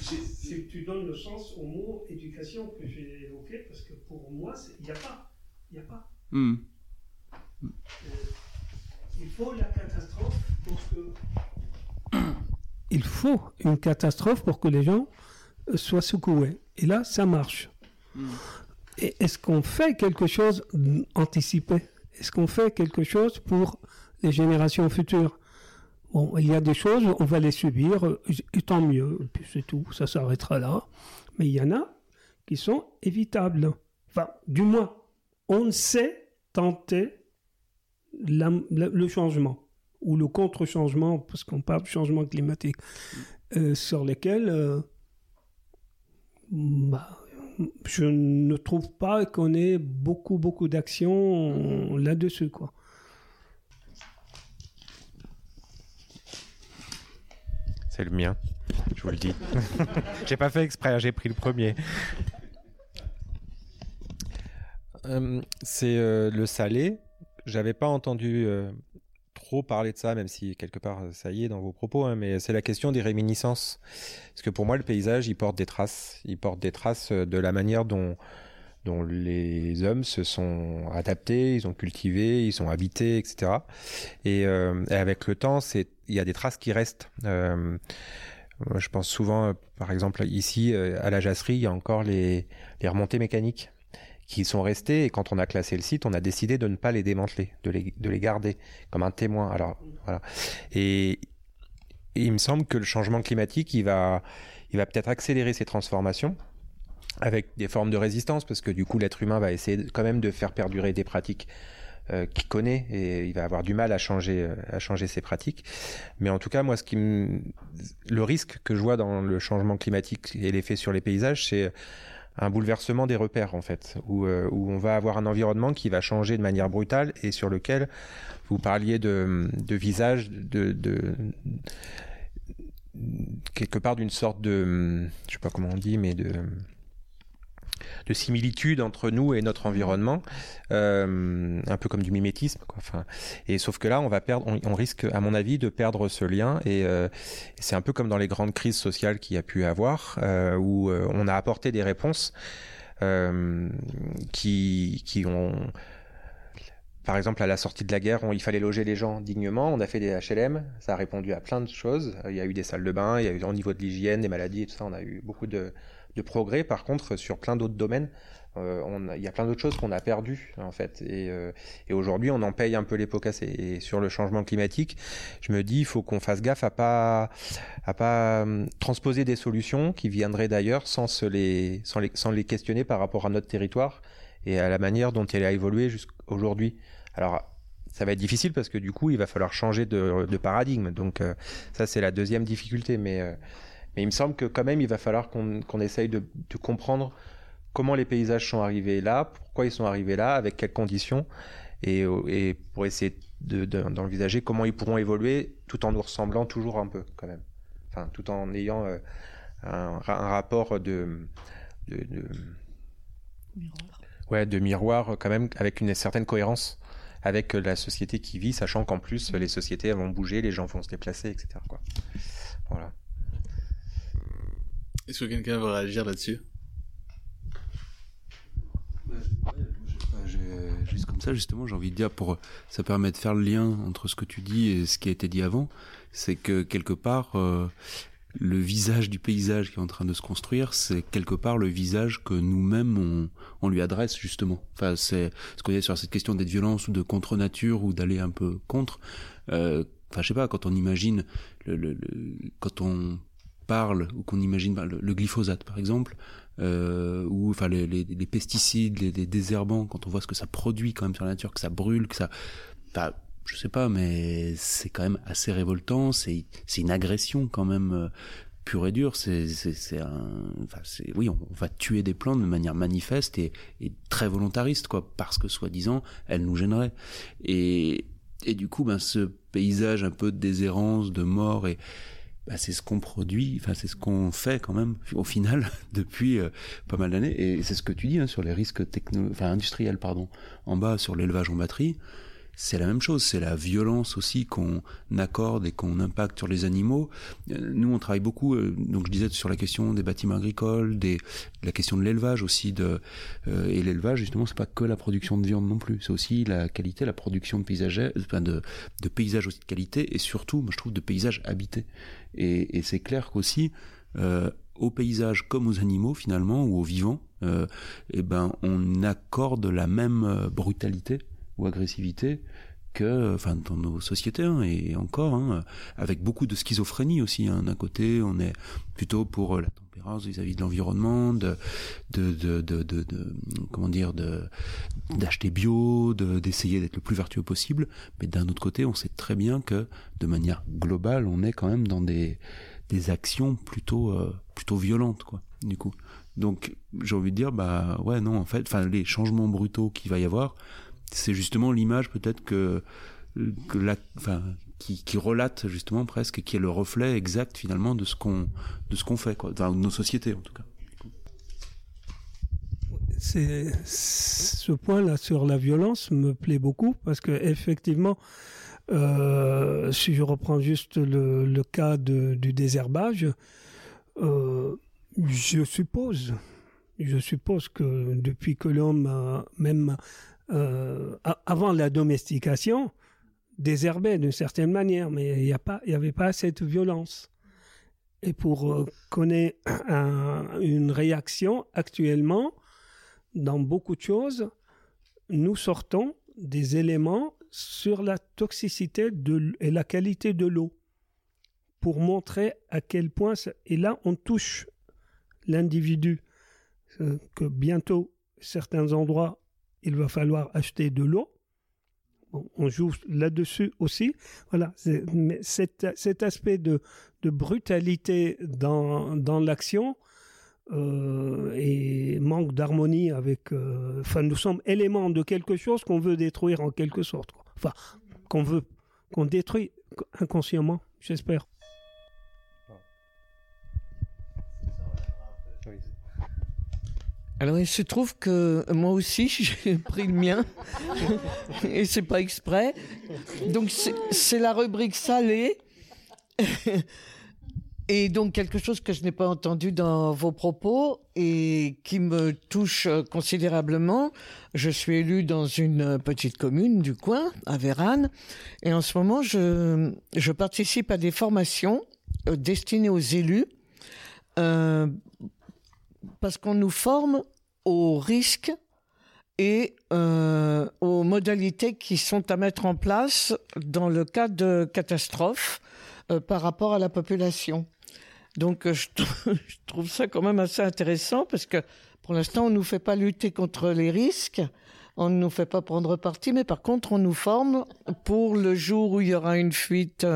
c'est tu donnes le sens au mot éducation que j'ai évoqué, parce que pour moi, il n'y a pas. Il n'y a pas. Hmm. Euh, il faut la catastrophe pour que. Il faut une catastrophe pour que les gens soit secoué. Et là, ça marche. Et est-ce qu'on fait quelque chose anticipé Est-ce qu'on fait quelque chose pour les générations futures? Bon, il y a des choses, on va les subir, et tant mieux, puis c'est tout, ça s'arrêtera là. Mais il y en a qui sont évitables. Enfin, du moins, on sait tenter le changement ou le contre-changement, parce qu'on parle de changement climatique, euh, sur lesquels euh, bah, je ne trouve pas qu'on ait beaucoup, beaucoup d'actions là-dessus. quoi. C'est le mien, je vous le dis. j'ai pas fait exprès, hein, j'ai pris le premier. Euh, c'est le salé. J'avais pas entendu trop parler de ça, même si quelque part ça y est dans vos propos, hein, mais c'est la question des réminiscences. Parce que pour moi, le paysage, il porte des traces. Il porte des traces de la manière dont, dont les hommes se sont adaptés, ils ont cultivé, ils ont habité, etc. Euh, et, avec le temps, c'est il y a des traces qui restent. Euh, je pense souvent, par exemple, ici, euh, à la jasserie, il y a encore les, remontées mécaniques qui sont restés et quand on a classé le site, on a décidé de ne pas les démanteler, de les, de les garder comme un témoin. Alors voilà. Et, il me semble que le changement climatique, il va, il va peut-être accélérer ces transformations avec des formes de résistance parce que du coup l'être humain va essayer quand même de faire perdurer des pratiques euh, qu'il connaît et il va avoir du mal à changer à changer ses pratiques. Mais en tout cas moi ce qui le risque que je vois dans le changement climatique et l'effet sur les paysages c'est un bouleversement des repères en fait, où, euh, où, on va avoir un environnement qui va changer de manière brutale et sur lequel vous parliez de, de visage, de, de, quelque part d'une sorte de, je sais pas comment on dit, mais de de similitude entre nous et notre environnement, euh, un peu comme du mimétisme. Et sauf que là, on va perdre, on, risque, à mon avis, de perdre ce lien. Et euh, c'est un peu comme dans les grandes crises sociales qu'il y a pu avoir, euh, où on a apporté des réponses qui, qui ont par exemple, à la sortie de la guerre, il fallait loger les gens dignement. On a fait des HLM. Ça a répondu à plein de choses. Il y a eu des salles de bain, il y a eu au niveau de l'hygiène, des maladies et tout ça. On a eu beaucoup de, de progrès. Par contre, sur plein d'autres domaines, euh, il y a plein d'autres choses qu'on a perdues en fait. Et, euh, et aujourd'hui, on en paye un peu les pots cassés. Et sur le changement climatique, je me dis, il faut qu'on fasse gaffe à pas à pas hum, transposer des solutions qui viendraient d'ailleurs sans les sans les sans les questionner par rapport à notre territoire et à la manière dont elle a évolué jusqu'aujourd'hui. Alors ça va être difficile parce que du coup, il va falloir changer de, de paradigme. Donc euh, ça, c'est la deuxième difficulté. Mais mais il me semble que quand même, il va falloir qu'on essaye de, comprendre comment les paysages sont arrivés là, pourquoi ils sont arrivés là, avec quelles conditions, et, pour essayer d'envisager comment ils pourront évoluer tout en nous ressemblant toujours un peu quand même. Enfin, tout en ayant euh, un, rapport de, de, miroir. Ouais, de miroir quand même avec une certaine cohérence avec la société qui vit, sachant qu'en plus les sociétés vont bouger, les gens vont se déplacer, etc. Quoi. Voilà. Est-ce que quelqu'un veut réagir là-dessus? Juste comme ça, justement, j'ai envie de dire, pour ça permet de faire le lien entre ce que tu dis et ce qui a été dit avant, c'est que quelque part, euh, le visage du paysage qui est en train de se construire, c'est quelque part le visage que nous-mêmes on, lui adresse justement. Enfin, c'est ce qu'on dit sur cette question d'être violence ou de contre nature ou d'aller un peu contre. Euh, enfin, je sais pas, quand on imagine le, le, le quand on parle ou qu'on imagine bah, le, glyphosate par exemple euh, ou enfin les, les, les pesticides les, les, désherbants quand on voit ce que ça produit quand même sur la nature que ça brûle que ça bah, je sais pas mais c'est quand même assez révoltant c'est c'est une agression quand même euh, pure et dure c'est c'est un enfin c'est oui on, va tuer des plantes de manière manifeste et, et très volontariste quoi parce que soi-disant elles nous gêneraient. Et et du coup ben ce paysage un peu de déshérence de mort et bah, c'est ce qu'on produit, enfin c'est ce qu'on fait quand même au final depuis euh, pas mal d'années. Et c'est ce que tu dis hein, sur les risques techno enfin, industriels, pardon, en bas sur l'élevage en batterie c'est la même chose, c'est la violence aussi qu'on accorde et qu'on impacte sur les animaux. Euh, nous, on travaille beaucoup, euh, donc je disais sur la question des bâtiments agricoles, des, la question de l'élevage aussi, de, euh, et l'élevage justement, c'est pas que la production de viande non plus, c'est aussi la qualité, la production de paysages, enfin de, de paysages aussi de qualité, et surtout, moi je trouve de paysages habités. Et, et c'est clair qu'aussi, euh, au paysage comme aux animaux finalement ou aux vivants, euh, eh ben on accorde la même euh, brutalité ou agressivité que, enfin, dans nos sociétés hein, et encore, hein, avec beaucoup de schizophrénie aussi. Hein. D'un côté, on est plutôt pour la tempérance vis-à-vis de l'environnement, de, de, de, de, comment dire, de d'acheter bio, d'essayer d'être le plus vertueux possible. Mais d'un autre côté, on sait très bien que, de manière globale, on est quand même dans des des actions plutôt euh, plutôt violentes, quoi. Du coup. Donc, j'ai envie de dire, bah ouais, non, en fait, enfin, les changements brutaux qu'il va y avoir c'est justement l'image peut-être que, enfin, qui, relate justement presque, qui est le reflet exact finalement de ce qu'on de ce qu'on fait, quoi, dans nos sociétés en tout cas. C'est ce point-là sur la violence me plaît beaucoup parce que effectivement, euh, si je reprends juste le, cas de, du désherbage, euh, je suppose, je suppose que depuis que l'homme a même euh, avant la domestication, désherbait d'une certaine manière, mais il n'y avait pas cette violence. Et pour euh, connaître une réaction actuellement, dans beaucoup de choses, nous sortons des éléments sur la toxicité et la qualité de l'eau pour montrer à quel point, et là on touche l'individu, euh, que bientôt certains endroits il va falloir acheter de l'eau. on joue là-dessus aussi. Voilà, mais cet, aspect de, brutalité dans, dans l'action euh, et manque d'harmonie avec. Euh, enfin, nous sommes éléments de quelque chose qu'on veut détruire en quelque sorte. Enfin, qu'on veut qu'on détruit inconsciemment, j'espère. Alors il se trouve que moi aussi j'ai pris le mien et c'est pas exprès. Donc c'est la rubrique salée et donc quelque chose que je n'ai pas entendu dans vos propos et qui me touche considérablement. Je suis élu dans une petite commune du coin, à Vérane, et en ce moment je, je participe à des formations euh, destinées aux élus. Euh, parce qu'on nous forme aux risques et euh, aux modalités qui sont à mettre en place dans le cas de catastrophe euh, par rapport à la population. Donc euh, je, trouve ça quand même assez intéressant parce que pour l'instant on ne nous fait pas lutter contre les risques, on ne nous fait pas prendre parti, mais par contre on nous forme pour le jour où il y aura une fuite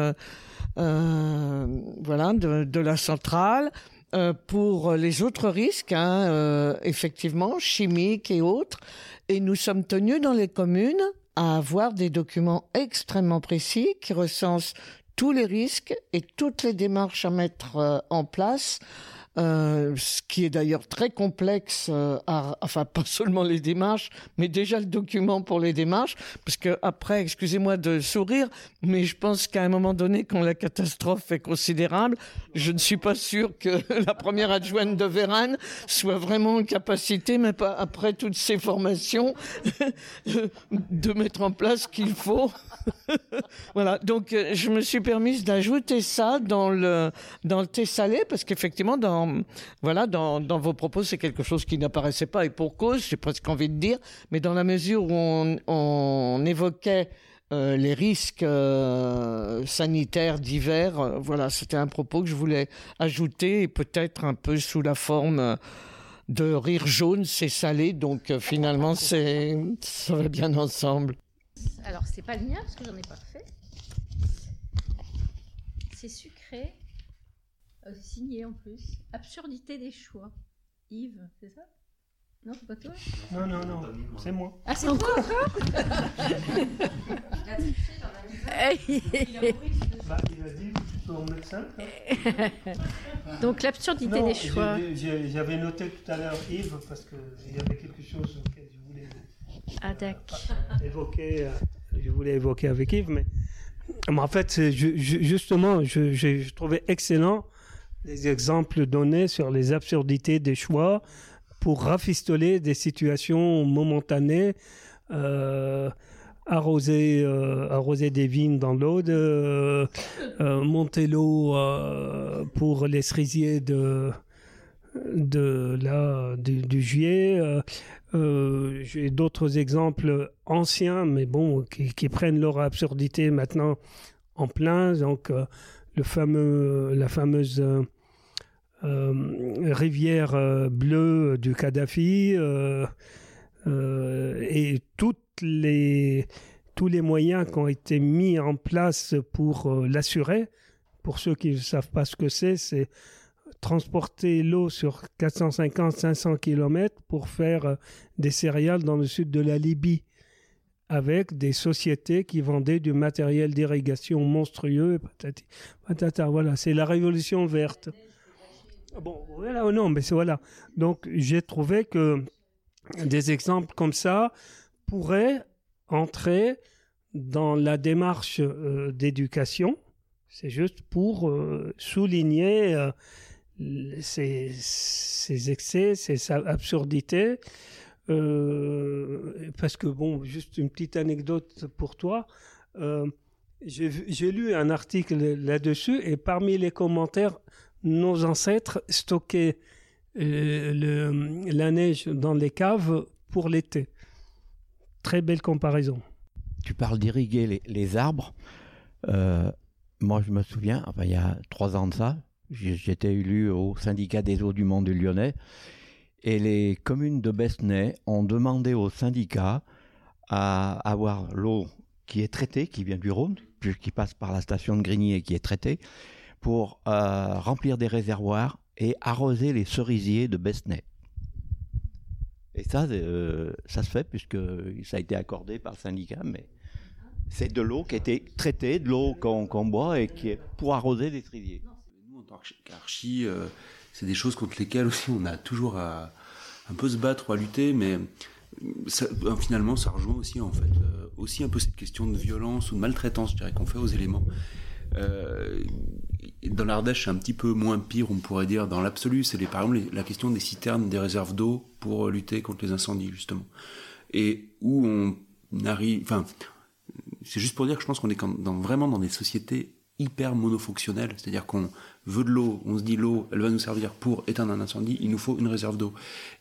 voilà, de la centrale euh, pour les autres risques, hein, euh, effectivement, chimiques et autres. Et nous sommes tenus dans les communes à avoir des documents extrêmement précis qui recensent tous les risques et toutes les démarches à mettre euh, en place euh, ce qui est d'ailleurs très complexe, euh, enfin pas seulement les démarches, mais déjà le document pour les démarches, parce que après, excusez-moi de sourire, mais je pense qu'à un moment donné, quand la catastrophe est considérable, je ne suis pas sûr que la première adjointe de Vérane soit vraiment en capacité, mais pas après toutes ces formations, de mettre en place ce qu'il faut. voilà, donc euh, je me suis permise d'ajouter ça dans le dans le thé salé parce qu'effectivement dans voilà, dans, vos propos, c'est quelque chose qui n'apparaissait pas, et pour cause, j'ai presque envie de dire, mais dans la mesure où on, évoquait euh, les risques euh, sanitaires divers, euh, voilà, c'était un propos que je voulais ajouter, et peut-être un peu sous la forme de rire jaune, c'est salé, donc finalement, ça va bien ensemble. Alors, c'est pas le mien, parce que j'en ai pas fait. C'est sucré. Euh, signé en plus. Absurdité des choix. Yves, c'est ça? Non, c'est pas toi? Non, non, non, c'est moi. Ah, c'est toi encore? bah, il a dit plutôt en médecin. Donc l'absurdité des choix. J'avais noté tout à l'heure Yves parce qu'il y avait quelque chose que je voulais ah, évoquer. Euh, je voulais évoquer avec Yves, mais, mais en fait, je, justement, je, je, trouvais excellent les exemples donnés sur les absurdités des choix pour rafistoler des situations momentanées, euh, arroser, euh, arroser des vignes dans l'Aude, euh, monter l'eau pour les cerisiers de, de là du, juillet. J'ai d'autres exemples anciens, mais bon, qui, qui, prennent leur absurdité maintenant en plein. Donc le fameux, la fameuse rivière bleue du Kadhafi et les tous les moyens qui ont été mis en place pour l'assurer. Pour ceux qui ne savent pas ce que c'est, c'est transporter l'eau sur 450-500 km pour faire euh, des céréales dans le sud de la Libye avec des sociétés qui vendaient du matériel d'irrigation monstrueux. voilà, c'est la révolution verte. Bon, voilà, oh non, mais voilà. Donc, j'ai trouvé que des exemples comme ça pourraient entrer dans la démarche euh, d'éducation. C'est juste pour euh, souligner ces, excès, ces absurdités. Euh, parce que, bon, juste une petite anecdote pour toi. Euh, j'ai lu un article là-dessus et parmi les commentaires, nos ancêtres stockaient euh, la neige dans les caves pour l'été. Très belle comparaison. Tu parles d'irriguer les, arbres. moi, je me souviens, enfin, il y a trois ans de ça, J'étais élu au syndicat des eaux du monde lyonnais et les communes de Besnay ont demandé au syndicat à avoir l'eau qui est traitée, qui vient du Rhône, qui passe par la station de Grigny et qui est traitée, pour euh, remplir des réservoirs et arroser les cerisiers de Besnay. Et ça, euh, ça se fait puisque ça a été accordé par le syndicat, mais c'est de l'eau qui a été traitée, de l'eau qu'on boit et qui est pour arroser les cerisiers qu'archi, euh, c'est des choses contre lesquelles aussi on a toujours à un peu se battre ou à lutter, mais euh, finalement ça rejoint aussi en fait euh, aussi un peu cette question de violence ou de maltraitance, je dirais qu'on fait aux éléments. dans l'Ardèche, c'est un petit peu moins pire, on pourrait dire, dans l'absolu. C'est par exemple la question des citernes, des réserves d'eau pour lutter contre les incendies, justement. Et où on arrive. Enfin, c'est juste pour dire que je pense qu'on est dans, vraiment dans des sociétés hyper monofonctionnelles. C'est-à-dire qu'on veut de l'eau, on se dit l'eau, elle va nous servir pour éteindre un incendie, il nous faut une réserve d'eau.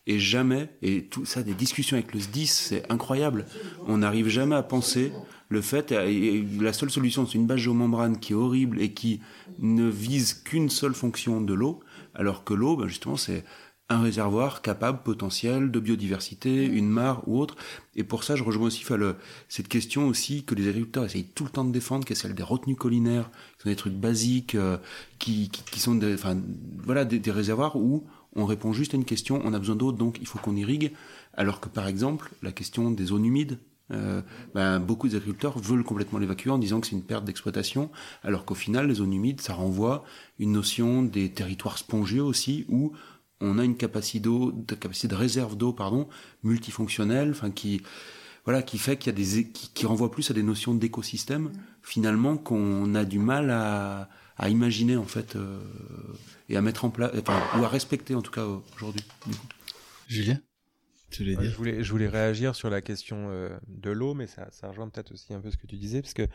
Et jamais, et tout ça, des discussions avec le SDIS, c'est incroyable. On n'arrive jamais à penser le fait, et la seule solution, c'est une base géomembrane qui est horrible et qui ne vise qu'une seule fonction de l'eau, alors que l'eau, ben justement, c'est un réservoir capable potentiel de biodiversité, une mare ou autre. Et pour ça, je rejoins aussi le, cette question aussi que les agriculteurs essayent tout le temps de défendre, qui est celle des retenues collinaires, qui sont des trucs basiques, euh, qui, qui, qui, sont des, enfin, voilà, des, des, réservoirs où on répond juste à une question, on a besoin d'eau, donc il faut qu'on irrigue. Alors que par exemple, la question des zones humides, euh, ben, beaucoup d'agriculteurs veulent complètement l'évacuer en disant que c'est une perte d'exploitation, alors qu'au final, les zones humides, ça renvoie une notion des territoires spongieux aussi, où on a une capacité d'eau, de capacité de réserve d'eau, pardon, multifonctionnelle, enfin qui, voilà, qui fait qu'il y a des, qui, renvoie plus à des notions d'écosystème, finalement, qu'on a du mal à, à imaginer en fait euh, et à mettre en place, enfin, ou à respecter en tout cas aujourd'hui. Julien, tu voulais dire je voulais, je voulais réagir sur la question euh, de l'eau, mais ça, ça rejoint peut-être aussi un peu ce que tu disais, parce que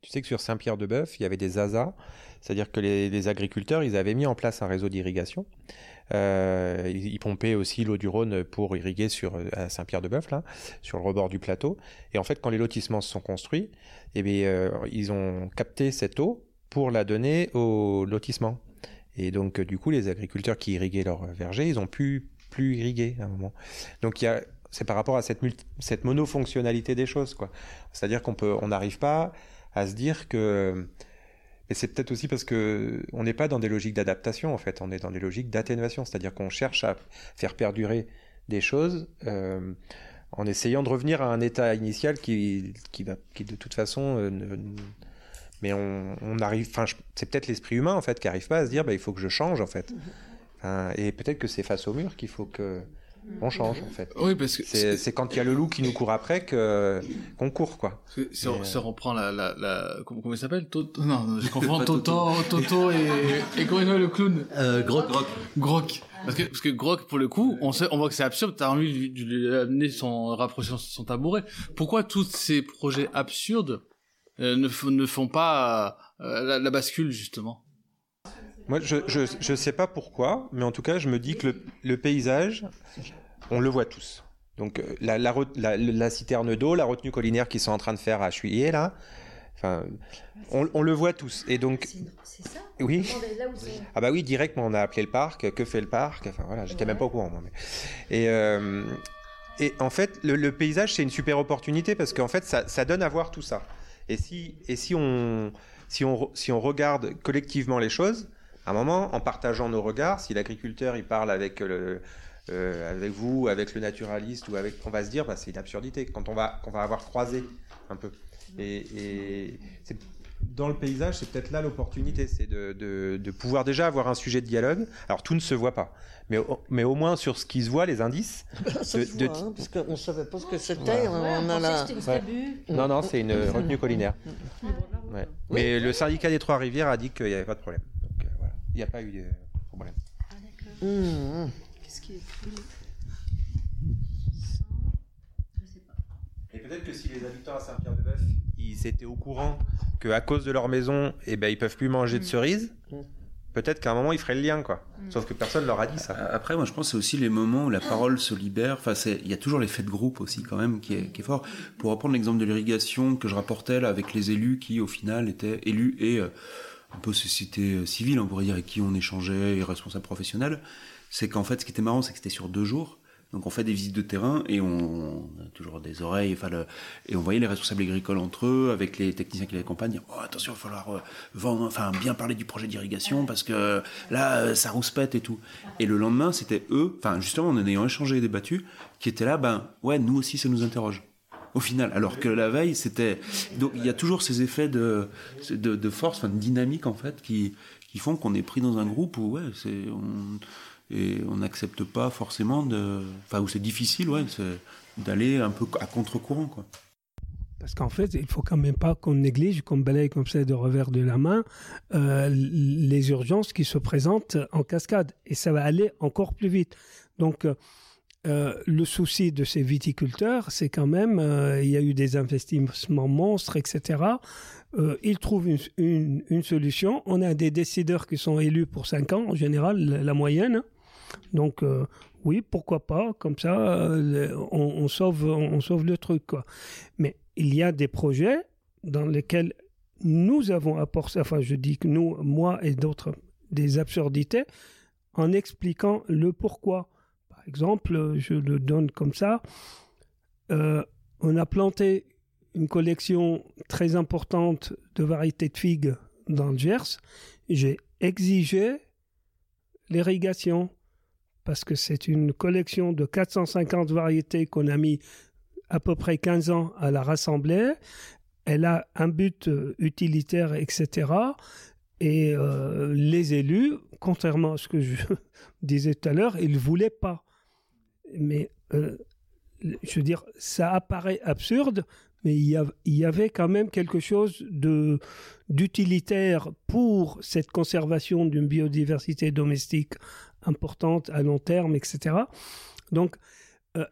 tu sais que sur Saint-Pierre-de-Bœuf, il y avait des ASA, c'est-à-dire que les, les, agriculteurs, ils avaient mis en place un réseau d'irrigation euh, ils, pompaient aussi l'eau du Rhône pour irriguer sur à Saint-Pierre-de-Bœuf là, sur le rebord du plateau. Et en fait, quand les lotissements se sont construits, eh bien, euh, ils ont capté cette eau pour la donner au lotissement. Et donc, du coup, les agriculteurs qui irriguaient leur verger, ils ont pu plus irriguer à un moment. Donc, il y a, c'est par rapport à cette, cette monofonctionnalité des choses, quoi. C'est-à-dire qu'on peut, on n'arrive pas à se dire que et c'est peut-être aussi parce que on n'est pas dans des logiques d'adaptation en fait, on est dans des logiques d'atténuation, c'est-à-dire qu'on cherche à faire perdurer des choses euh, en essayant de revenir à un état initial qui, qui qui de toute façon, euh, mais on, on arrive, enfin, c'est peut-être l'esprit humain en fait qui arrive pas à se dire, bah, il faut que je change en fait. Enfin, et peut-être que c'est face au mur qu'il faut que on change en fait. Oui, parce que c'est quand il y a le loup qui nous court après que qu'on court quoi. Si on, euh, reprend la la, la comment, il s'appelle? Toto Non, je confonds Toto, Toto et et comment le clown euh, Groc. Groc. Groc. Parce que parce que Groc pour le coup, on sait on voit que c'est absurde, t'as envie de lui amener son rapprocher son tabouret. Pourquoi tous ces projets absurdes euh, ne ne font pas euh, la, la bascule justement? Moi, je, je, je sais pas pourquoi, mais en tout cas, je me dis que le, le paysage, on le voit tous. Donc, euh, la, la, re- la, la citerne d'eau, la retenue collinaire qu'ils sont en train de faire à Chuillet, là, enfin, on, on le voit tous. Et donc, C'est ça? Oui. Ah bah oui, direct, on a appelé le parc. Que fait le parc Enfin voilà, j'étais même pas au courant moi. mais- Et euh, et en fait, le, le paysage c'est une super opportunité parce qu'en fait, ça, ça donne à voir tout ça. Et si et si on si on re- si on regarde collectivement les choses, à un moment, en partageant nos regards, si l'agriculteur il parle avec le euh, avec vous, avec le naturaliste ou avec, on va se dire, bah, c'est une absurdité quand on va qu'on va avoir croisé un peu. Et, et c'est dans le paysage, c'est peut-être là l'opportunité, c'est de, de, de pouvoir déjà avoir un sujet de dialogue. Alors tout ne se voit pas, mais au, mais au moins sur ce qui se voit, les indices. Ça de- se de- voit, hein, parce qu'on ne savait pas ce que c'était. Voilà. on a la... Ouais. Non, non, c'est une retenue collinaire. Ouais. Mais le syndicat des Trois-Rivières a dit qu'il n'y avait pas de problème. Il n'y a pas eu de problème. Mmh. Qu'est-ce qui est Et peut-être que si les habitants à Saint-Pierre-de-Bœuf, ils étaient au courant qu'à cause de leur maison, eh ben, ils peuvent plus manger de cerises, peut-être qu'à un moment, ils feraient le lien, quoi. Sauf que personne leur a dit ça. Après, moi, je pense que c'est aussi les moments où la parole se libère. Enfin, c'est, il y a toujours l'effet de groupe aussi, quand même, qui est, qui est fort. Pour reprendre l'exemple de l'irrigation que je rapportais là, avec les élus qui, au final, étaient élus et euh, un peu société euh, civile, on pourrait dire, avec qui on échangeait, et responsables professionnels, c'est qu'en fait, ce qui était marrant, c'est que c'était sur deux jours. Donc on fait des visites de terrain et on, a toujours des oreilles, et on voyait les responsables agricoles entre eux, avec les techniciens qui les accompagnent, dire oh, attention, il va falloir euh, vendre, enfin bien parler du projet d'irrigation parce que là euh, ça rouspète et tout. Et le lendemain, c'était eux, enfin justement en ayant échangé et débattu, qui étaient là, ben ouais, nous aussi ça nous interroge. Au final, alors que la veille, c'était donc il y a toujours ces effets de de, force, enfin de dynamique en fait, qui qui font qu'on est pris dans un groupe où ouais, c'est on et on n'accepte pas forcément de enfin où c'est difficile ouais d'aller un peu à contre-courant quoi Parce qu'en fait, il faut quand même pas qu'on néglige, qu'on balaye comme ça de revers de la main, euh, les urgences qui se présentent en cascade. Et ça va aller encore plus vite. Donc, euh, le souci de ces viticulteurs, c'est quand même, euh, il y a eu des investissements monstres, etc. Euh, ils trouvent une, solution. On a des décideurs qui sont élus pour 5 ans, en général, la, moyenne. Donc, oui, pourquoi pas, comme ça, on, sauve, on sauve le truc. Mais il y a des projets dans lesquels nous avons apporté, enfin, je dis que nous, moi et d'autres, des absurdités en expliquant le pourquoi. Exemple, je le donne comme ça. Euh, on a planté une collection très importante de variétés de figues dans le Gers. J'ai exigé l'irrigation parce que c'est une collection de 450 variétés qu'on a mis à peu près 15 ans à la rassembler. Elle a un but euh, utilitaire, etc. Et euh, les élus, contrairement à ce que je disais tout à l'heure, ils ne voulaient pas. Mais euh, je veux dire, ça apparaît absurde, mais il y, avait quand même quelque chose de d'utilitaire pour cette conservation d'une biodiversité domestique importante à long terme, etc. Donc, euh,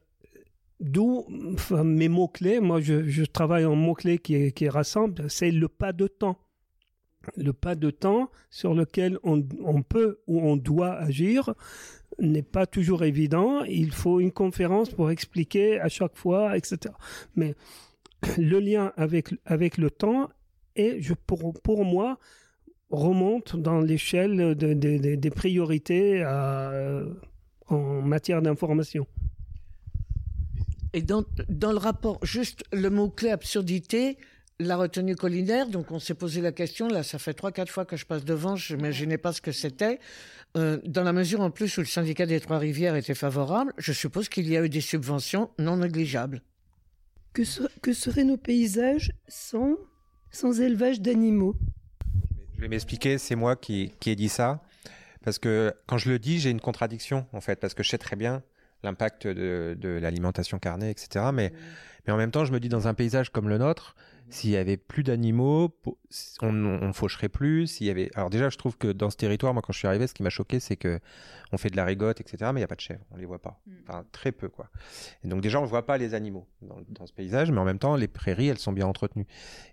d'où mes mots-clés. Moi, je, travaille en mots-clés qui, qui rassemble, c'est le pas de temps. Le pas de temps sur lequel on peut ou on doit agir n'est pas toujours évident. Il faut une conférence pour expliquer à chaque fois, etc. Mais le lien avec, avec le temps, et je, pour, pour moi, remonte dans l'échelle de- de- de- des priorités à- en matière d'information. Et dans, dans le rapport, juste le mot-clé absurdité, la retenue collinaire, donc on s'est posé la question, là ça fait trois, quatre fois que je passe devant, je n'imaginais pas ce que c'était. Euh, dans la mesure en plus où le syndicat des Trois-Rivières était favorable, je suppose qu'il y a eu des subventions non négligeables. Que, ser- que seraient nos paysages sans, sans élevage d'animaux? Je vais m'expliquer, c'est moi qui, qui ai dit ça. Parce que quand je le dis, j'ai une contradiction, en fait, parce que je sais très bien l'impact de, de l'alimentation carnée, etc. Mais, Mais en même temps, je me dis, dans un paysage comme le nôtre, s'il y avait plus d'animaux, on, on faucherait plus. S'il y avait, alors déjà, je trouve que dans ce territoire, moi, quand je suis arrivé, ce qui m'a choqué, c'est que on fait de la régote, etc., mais il n'y a pas de chèvres, on les voit pas, Mm. enfin très peu, quoi. Et donc déjà, on voit pas les animaux dans, dans ce paysage, mais en même temps, les prairies, elles sont bien entretenues.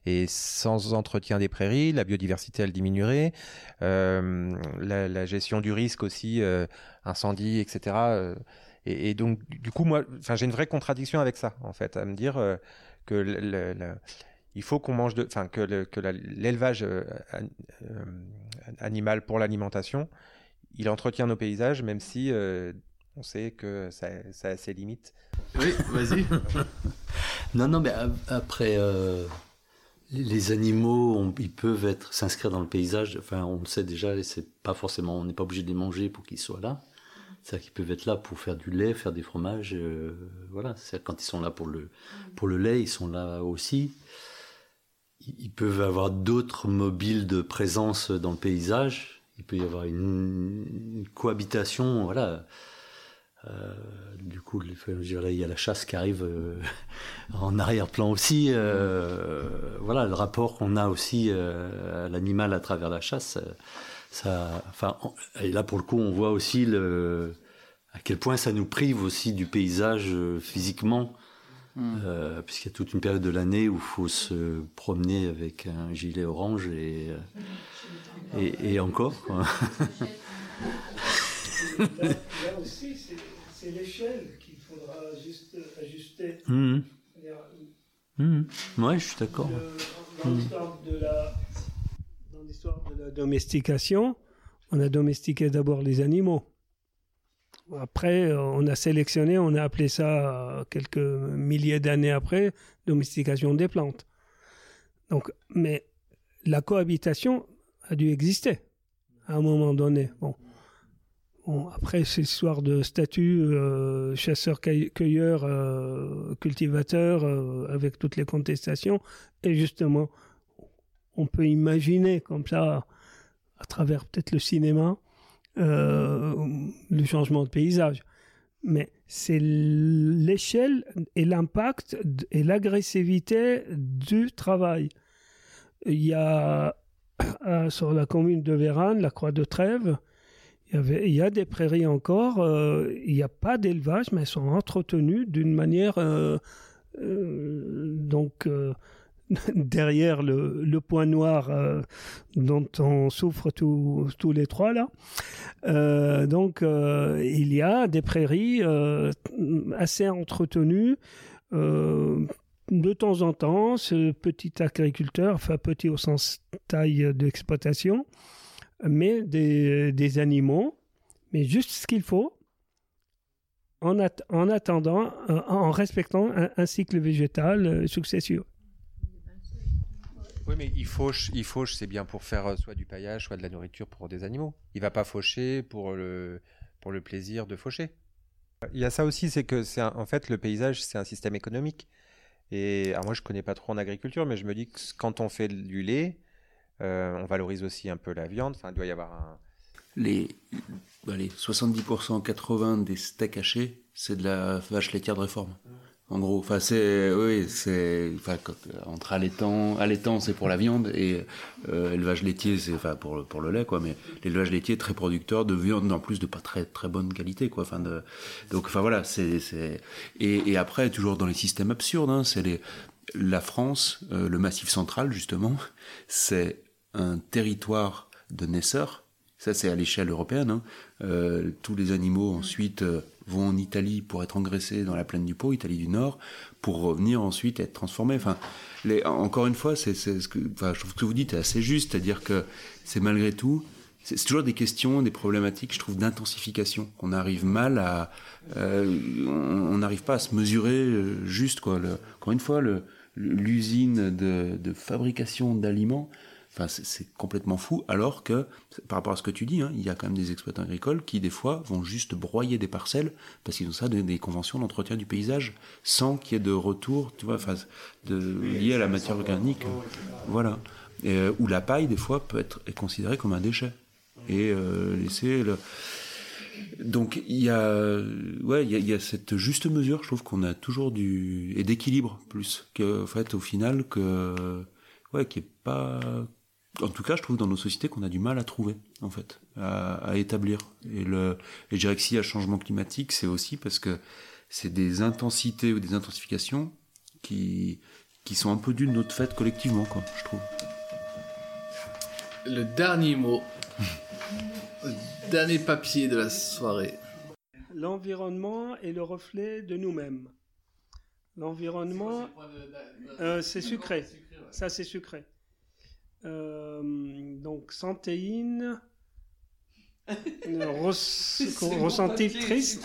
Et sans entretien des prairies, la biodiversité, elle diminuerait. Euh, la, la gestion du risque aussi, euh, incendie, etc. euh, et, et donc, du coup, moi, enfin, j'ai une vraie contradiction avec ça, en fait, à me dire euh, que le- le- le- il faut qu'on mange de, enfin, que le- que la- l'élevage euh, euh, animal pour l'alimentation, il entretient nos paysages, même si euh, on sait que ça, ça a ses limites. Oui, vas-y. non, non, mais après, euh, les animaux, on- ils peuvent être s'inscrire dans le paysage. Enfin, on le sait déjà, c'est pas forcément, on n'est pas obligé de les manger pour qu'ils soient là. C'est-à-dire qu'ils peuvent être là pour faire du lait, faire des fromages. euh, voilà, c'est quand ils sont là pour le pour le lait, ils sont là aussi. Ils peuvent avoir d'autres mobiles de présence dans le paysage. Il peut y avoir une, cohabitation, voilà. Euh, du coup, il y a la chasse qui arrive euh, en arrière-plan aussi. euh, voilà, le rapport qu'on a aussi à l'animal à travers la chasse. enfin, et là pour le coup, on voit aussi à quel point ça nous prive aussi du paysage euh, physiquement, euh, puisqu'il y a toute une période de l'année où il faut se promener avec un gilet orange et euh, et, et encore. quoi. Là, là aussi, c'est- l'échelle qu'il faudra juste ajuster. C'est-à-dire, Mhm. Ouais, je suis d'accord. Dans l'histoire de la, dans l'histoire de la domestication, on a domestiqué d'abord les animaux. Après, euh, on a sélectionné, on a appelé ça euh, quelques milliers d'années après, domestication des plantes. Donc, mais la cohabitation a dû exister à un moment donné. Bon. Après, c'est histoire de statut euh, chasseur-cueilleur, euh, cultivateur, euh, avec toutes les contestations. Et justement, on peut imaginer comme ça, à travers peut-être le cinéma, euh, le changement de paysage. Mais c'est l'échelle et l'impact et l'agressivité du travail. Il y a euh, sur la commune de Vérane, la Croix de Trèves, il y, a des prairies encore, euh, il n'y a pas d'élevage, mais elles sont entretenues d'une manière donc derrière le, point noir euh, dont on souffre tous les trois là. Euh, donc euh, il y a des prairies assez entretenues. de temps en temps, ce petit agriculteur, enfin petit au sens taille d'exploitation, met des, des animaux, mais juste ce qu'il faut, en, en attendant, en respectant un, cycle végétal successieux. Oui, mais il fauche, il fauche, c'est bien pour faire euh, soit du paillage, soit de la nourriture pour des animaux. Il va pas faucher pour le, pour le plaisir de faucher. Il y a ça aussi, c'est que c'est en fait le paysage, c'est un système économique. Et alors moi, je connais pas trop en agriculture, mais je me dis que quand on fait du lait, euh, on valorise aussi un peu la viande. Enfin, il doit y avoir un. Les, allez, 70%, 80% des steaks hachés, c'est de la vache laitière de réforme. En gros, enfin c'est, oui, c'est, enfin quand- entre allaitant, allaitant c'est pour la viande et euh, élevage laitier c'est, enfin pour pour le lait quoi, mais l'élevage laitier est très producteur de viande en plus de pas très très bonne qualité quoi, enfin de, donc enfin voilà c'est c'est et, et après toujours dans les systèmes absurdes, hein, c'est les la France, euh, le Massif central justement, c'est un territoire de naisseurs. Ça, c'est à l'échelle européenne. hein. Euh, tous les animaux ensuite euh, vont en Italie pour être engraissés dans la plaine du Pô, Italie du Nord, pour revenir ensuite être transformés. Enfin, les, encore une fois, c'est, ce que, enfin, je trouve que vous dites est assez juste, c'est-à-dire que c'est malgré tout, c'est, toujours des questions, des problématiques, je trouve, d'intensification. On arrive mal à, euh, on n'arrive pas à se mesurer euh, juste quoi. Encore une fois, l'usine de, de fabrication d'aliments. Enfin, c'est, complètement fou, alors que, par rapport à ce que tu dis, hein, il y a quand même des exploitants agricoles qui, des fois, vont juste broyer des parcelles, parce qu'ils ont ça, des, des conventions d'entretien du paysage, sans qu'il y ait de retour, tu vois, enfin, de, lié à la matière organique. voilà. Et, euh, où la paille, des fois, peut être est considérée comme un déchet. Et euh, laisser le... donc il y a, ouais, il y a, il y a cette juste mesure, je trouve qu'on a toujours du et d'équilibre plus que, en fait, au final que, ouais, qui est pas, en tout cas, je trouve dans nos sociétés qu'on a du mal à trouver, en fait, à, à établir. Et le, et je dirais que s'il y a changement climatique, c'est aussi parce que c'est des intensités ou des intensifications qui, qui sont un peu d'une notre fête collectivement, quoi, je trouve. Le dernier mot. le dernier papier de la soirée. L'environnement est le reflet de nous-mêmes. L'environnement, euh, c'est sucré. Ça, c'est sucré. Euh, donc, santéine, res- ressenti triste.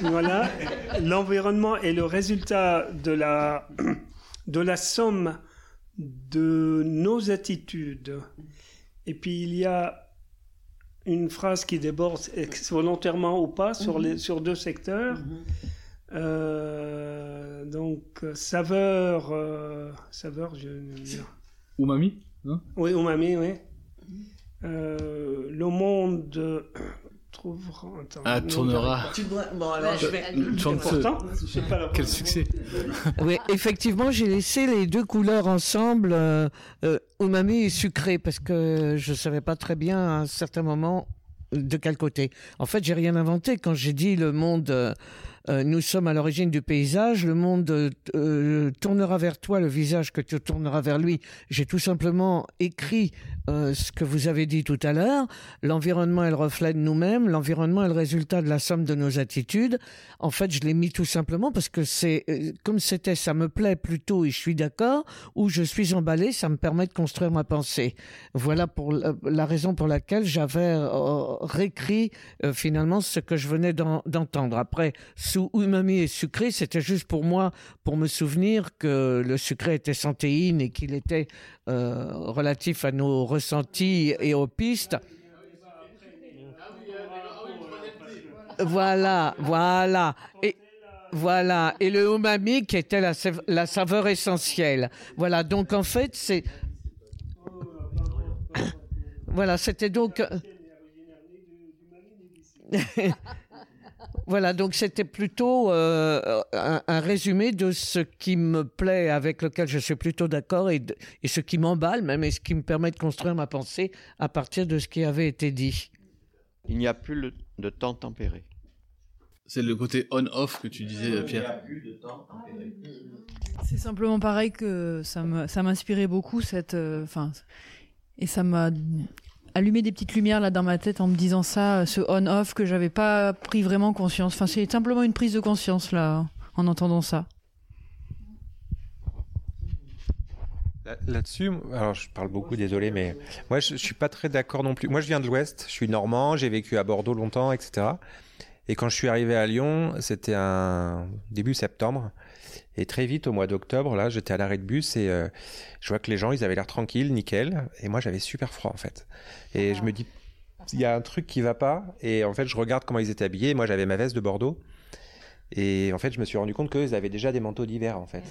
Voilà. L'environnement est le résultat de la, de la somme de nos attitudes. Et puis il y a une phrase qui déborde volontairement ou pas sur, les, sur deux secteurs. Euh, donc, euh, saveur, euh, saveur, je... Umami hein Oui, umami, oui. Euh, le monde euh, trouvera. attends, Ah, tournera. Tu dois- bon, alors, je vais- Pourtant, c'est pas la Quel succès Oui, effectivement, j'ai laissé les deux couleurs ensemble, euh, euh, umami et sucré, parce que je savais pas très bien à un certain moment de quel côté. En fait, j'ai rien inventé quand j'ai dit le monde. Euh, nous sommes à l'origine du paysage, le monde euh, euh, tournera vers toi le visage que tu tourneras vers lui. J'ai tout simplement écrit ce que vous avez dit tout à l'heure. L'environnement est le reflet de nous-mêmes, l'environnement est le résultat de la somme de nos attitudes. En fait, je l'ai mis tout simplement parce que c'est comme c'était, ça me plaît plutôt et je suis d'accord, ou je suis emballé, ça me permet de construire ma pensée. Voilà pour la, raison pour laquelle j'avais réécrit finalement ce que je venais d'en- d'entendre. Après, sous umami et sucré, c'était juste pour moi, pour me souvenir que le sucré était santéine et qu'il était euh, relatif à nos ressentis et aux pistes. Voilà, voilà. Et, voilà. Et le umami qui était la, la saveur essentielle. Voilà. Donc, en fait, c'est. Voilà, c'était donc. euh, Voilà, donc c'était plutôt euh, un, un résumé de ce qui me plaît, avec lequel je suis plutôt d'accord, et, ce qui m'emballe même, et ce qui me permet de construire ma pensée à partir de ce qui avait été dit. Il n'y a plus le- de temps tempéré. C'est le côté on-off que tu disais, Pierre. C'est simplement pareil que ça m'inspirait beaucoup cette, euh, enfin, et ça m'a allumé des petites lumières là dans ma tête en me disant ça, euh, ce on-off que j'avais pas pris vraiment conscience. Enfin, c'est simplement une prise de conscience là en entendant ça. Là- Là-dessus, alors je parle beaucoup, désolé, mais moi je, je suis pas très d'accord non plus. Moi je viens de l'Ouest, je suis normand, j'ai vécu à Bordeaux longtemps, etc. Et quand je suis arrivé à Lyon, c'était un début septembre. Et très vite, au mois d'octobre, là, j'étais à l'arrêt de bus et euh, je vois que les gens, ils avaient l'air tranquilles, nickel. Et moi, j'avais super froid, en fait. Et je me dis, il y a un truc qui va pas. Et en fait, je regarde comment ils étaient habillés. Et moi, j'avais ma veste de Bordeaux. Et en fait, je me suis rendu compte qu'ils avaient déjà des manteaux d'hiver, en fait.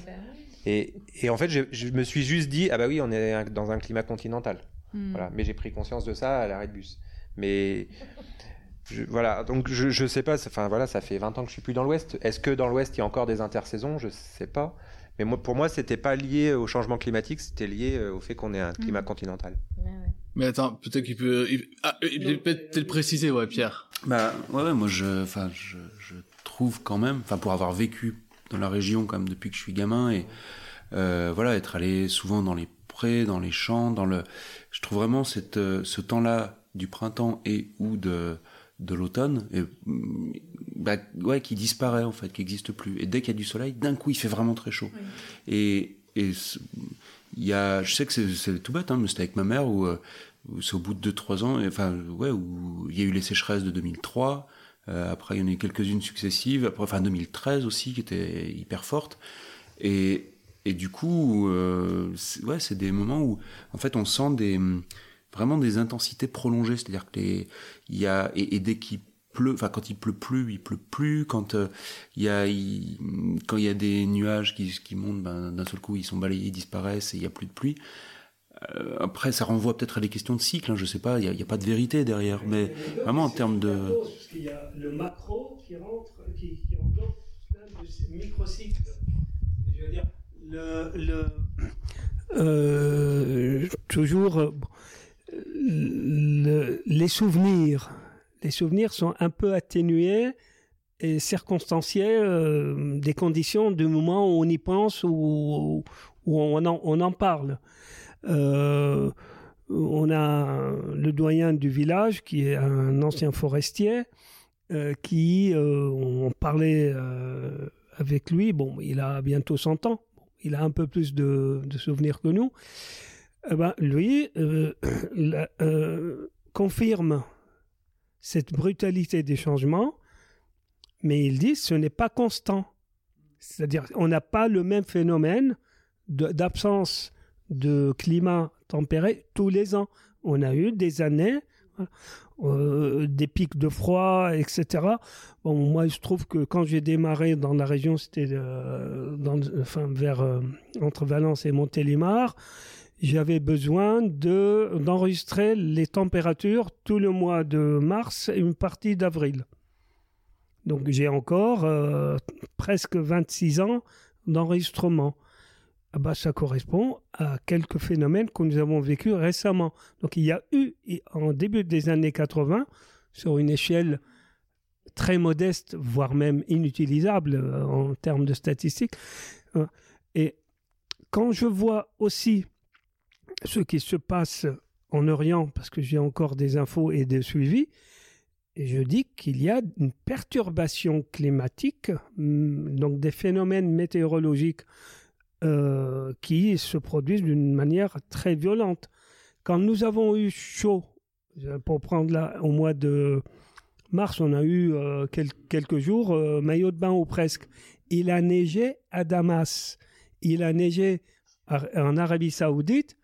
Et, et en fait, je, je me suis juste dit, ah bah oui, on est dans un climat continental. Hmm. Voilà. Mais j'ai pris conscience de ça à l'arrêt de bus. Mais je- voilà, donc je, je sais pas, ça- enfin voilà, ça fait 20 ans que je suis plus dans l'Ouest. Est-ce que dans l'Ouest il y a encore des intersaisons? Je sais pas. Mais moi, pour moi, c'était pas lié au changement climatique, c'était lié euh, au fait qu'on ait un climat continental. Mais attends, peut-être qu'il peut. il- Ah, peut-être le préciser, ouais, Pierre. Bah ouais, ouais, moi je, enfin je, je trouve quand même, enfin pour avoir vécu dans la région quand même depuis que je suis gamin et euh, voilà être allé souvent dans les prés, dans les champs, dans le, je trouve vraiment cette, euh, ce temps-là du printemps et ou de de l'automne, et, mm, bah, ouais, qui disparaît en fait, qui n'existe plus. Et dès qu'il y a du soleil, d'un coup il fait vraiment très chaud. Et, et il y a, je sais que c'est c'est tout bête, hein, mais c'était avec ma mère où, euh, où c'est au bout de 2-3 ans, et, enfin, ouais, où il y a eu les sécheresses de 2003, euh, après il y en a eu quelques-unes successives, après, enfin 2013 aussi, qui étaient hyper fortes. Et, et du coup, euh, c'est- ouais, c'est des moments où, en fait, on sent des, vraiment des intensités prolongées, c'est-à-dire que les, il y a, et, et dès qu'il pleut, enfin quand il pleut plus, il pleut plus. Quand euh, il y a, il- quand il y a des nuages qui, qui montent, ben, d'un seul coup ils sont balayés, ils disparaissent et il y a plus de pluie. Euh, après, ça renvoie peut-être à des questions de cycle, hein, je sais pas, il n'y a, pas de vérité derrière, mais vraiment en termes de... Parce qu'il y a le macro qui rentre, qui, qui englobe plein de ces microcycles. Je veux dire, le, le euh, toujours euh, le- les souvenirs. Les souvenirs sont un peu atténués et circonstanciés euh, des conditions du moment où on y pense ou où on en, parle. Euh, on a le doyen du village qui est un ancien forestier euh, qui, on parlait avec lui, bon, il a bientôt 100 ans, il a un peu plus de souvenirs que nous. Eh ben, lui euh, euh, confirme cette brutalité des changements, mais il dit ce n'est pas constant. C'est-à-dire on n'a pas le même phénomène d'absence de climat tempéré tous les ans. On a eu des années, euh, des pics de froid, etc. Moi, je trouve que quand j'ai démarré dans la région, c'était vers, entre Valence et Montélimar, j'avais besoin de, d'enregistrer les températures tout le mois de mars et une partie d'avril. Donc j'ai encore euh, presque 26 ans d'enregistrement. Ah bah, ça correspond à quelques phénomènes que nous avons vécus récemment. Donc il y a eu, en début des années 80, sur une échelle très modeste, voire même inutilisable euh, en termes de statistiques, euh, et quand je vois aussi ce qui se passe en Orient, parce que j'ai encore des infos et des suivis, je dis qu'il y a une perturbation climatique, hum, donc des phénomènes météorologiques euh, qui se produisent d'une manière très violente. Quand nous avons eu chaud, euh, pour prendre là, au mois de mars, on a eu euh, quel- quelques jours maillot de bain ou presque. Il a neigé à Damas, il a neigé en Arabie Saoudite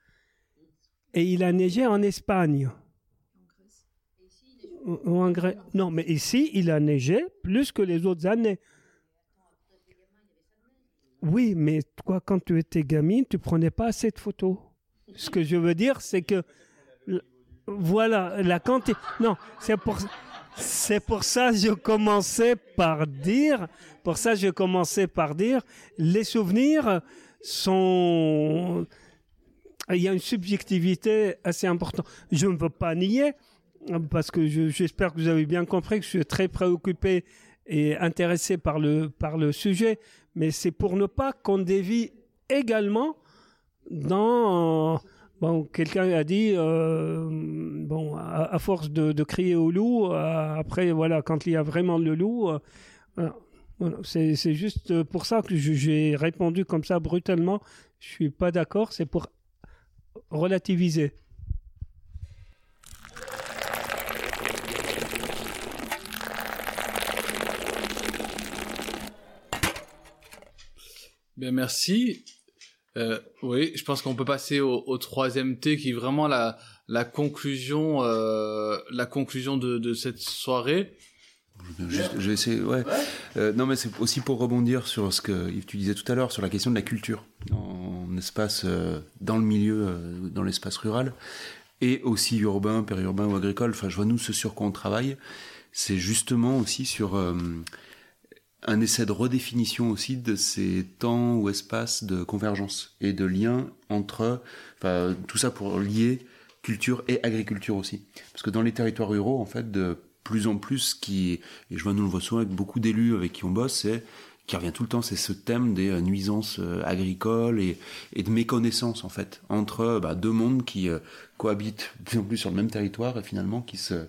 et il a neigé en Espagne. Grèce. Non, mais ici, il a neigé plus que les autres années. Oui, mais toi, quand tu étais gamine, tu prenais pas assez de photos. Ce que je veux dire, c'est que voilà la quantité. Non, c'est pour c'est pour ça que je commençais par dire, pour ça je commençais par dire, les souvenirs sont il y a une subjectivité assez importante. Je ne veux pas nier, parce que je- j'espère que vous avez bien compris que je suis très préoccupé et intéressé par le, par le sujet, mais c'est pour ne pas qu'on dévie également dans... Bon, quelqu'un a dit, euh, bon, à, force de, crier au loup, euh, après, voilà, quand il y a vraiment le loup, euh. Voilà, c'est juste pour ça que j'ai répondu comme ça brutalement. Je suis pas d'accord, c'est pour relativiser. Bien, merci. Euh, oui, je pense qu'on peut passer au, au troisième thé qui est vraiment la, la conclusion, euh, la conclusion de, de cette soirée. Juste, je vais essayer, ouais. Euh, non, mais c'est aussi pour rebondir sur ce que Yves, tu disais tout à l'heure, sur la question de la culture en espace, euh, dans le milieu, euh, dans l'espace rural, et aussi urbain, périurbain ou agricole. Enfin, je vois, nous, ce sur quoi on travaille, c'est justement aussi sur euh, un essai de redéfinition aussi de ces temps ou espaces de convergence et de lien entre, enfin, tout ça pour lier culture et agriculture aussi. Parce que dans les territoires ruraux, en fait, de plus en plus, qui, et je vois, nous le voit souvent avec beaucoup d'élus avec qui on bosse, c'est, qui revient tout le temps, c'est ce thème des euh, nuisances euh, agricoles et, et de méconnaissance, en fait, entre bah, deux mondes qui euh, cohabitent de plus en plus sur le même territoire et finalement qui se,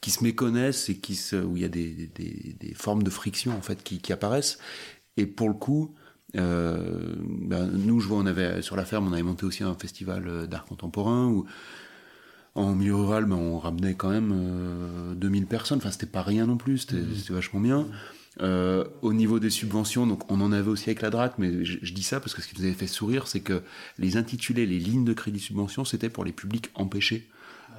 qui se méconnaissent et qui se, où il y a des, des, des formes de friction, en fait, qui, qui apparaissent. Et pour le coup, euh, ben, nous, je vois, on avait, sur la ferme, on avait monté aussi un festival euh, d'art contemporain où, en milieu rural, ben, on ramenait quand même euh, 2000 personnes. Enfin, c'était pas rien non plus, c'était c'était vachement bien. Euh, au niveau des subventions, donc on en avait aussi avec la DRAC, mais je, je dis ça parce que ce qui nous avait fait sourire, c'est que les intitulés, les lignes de crédit subvention, c'était pour les publics empêchés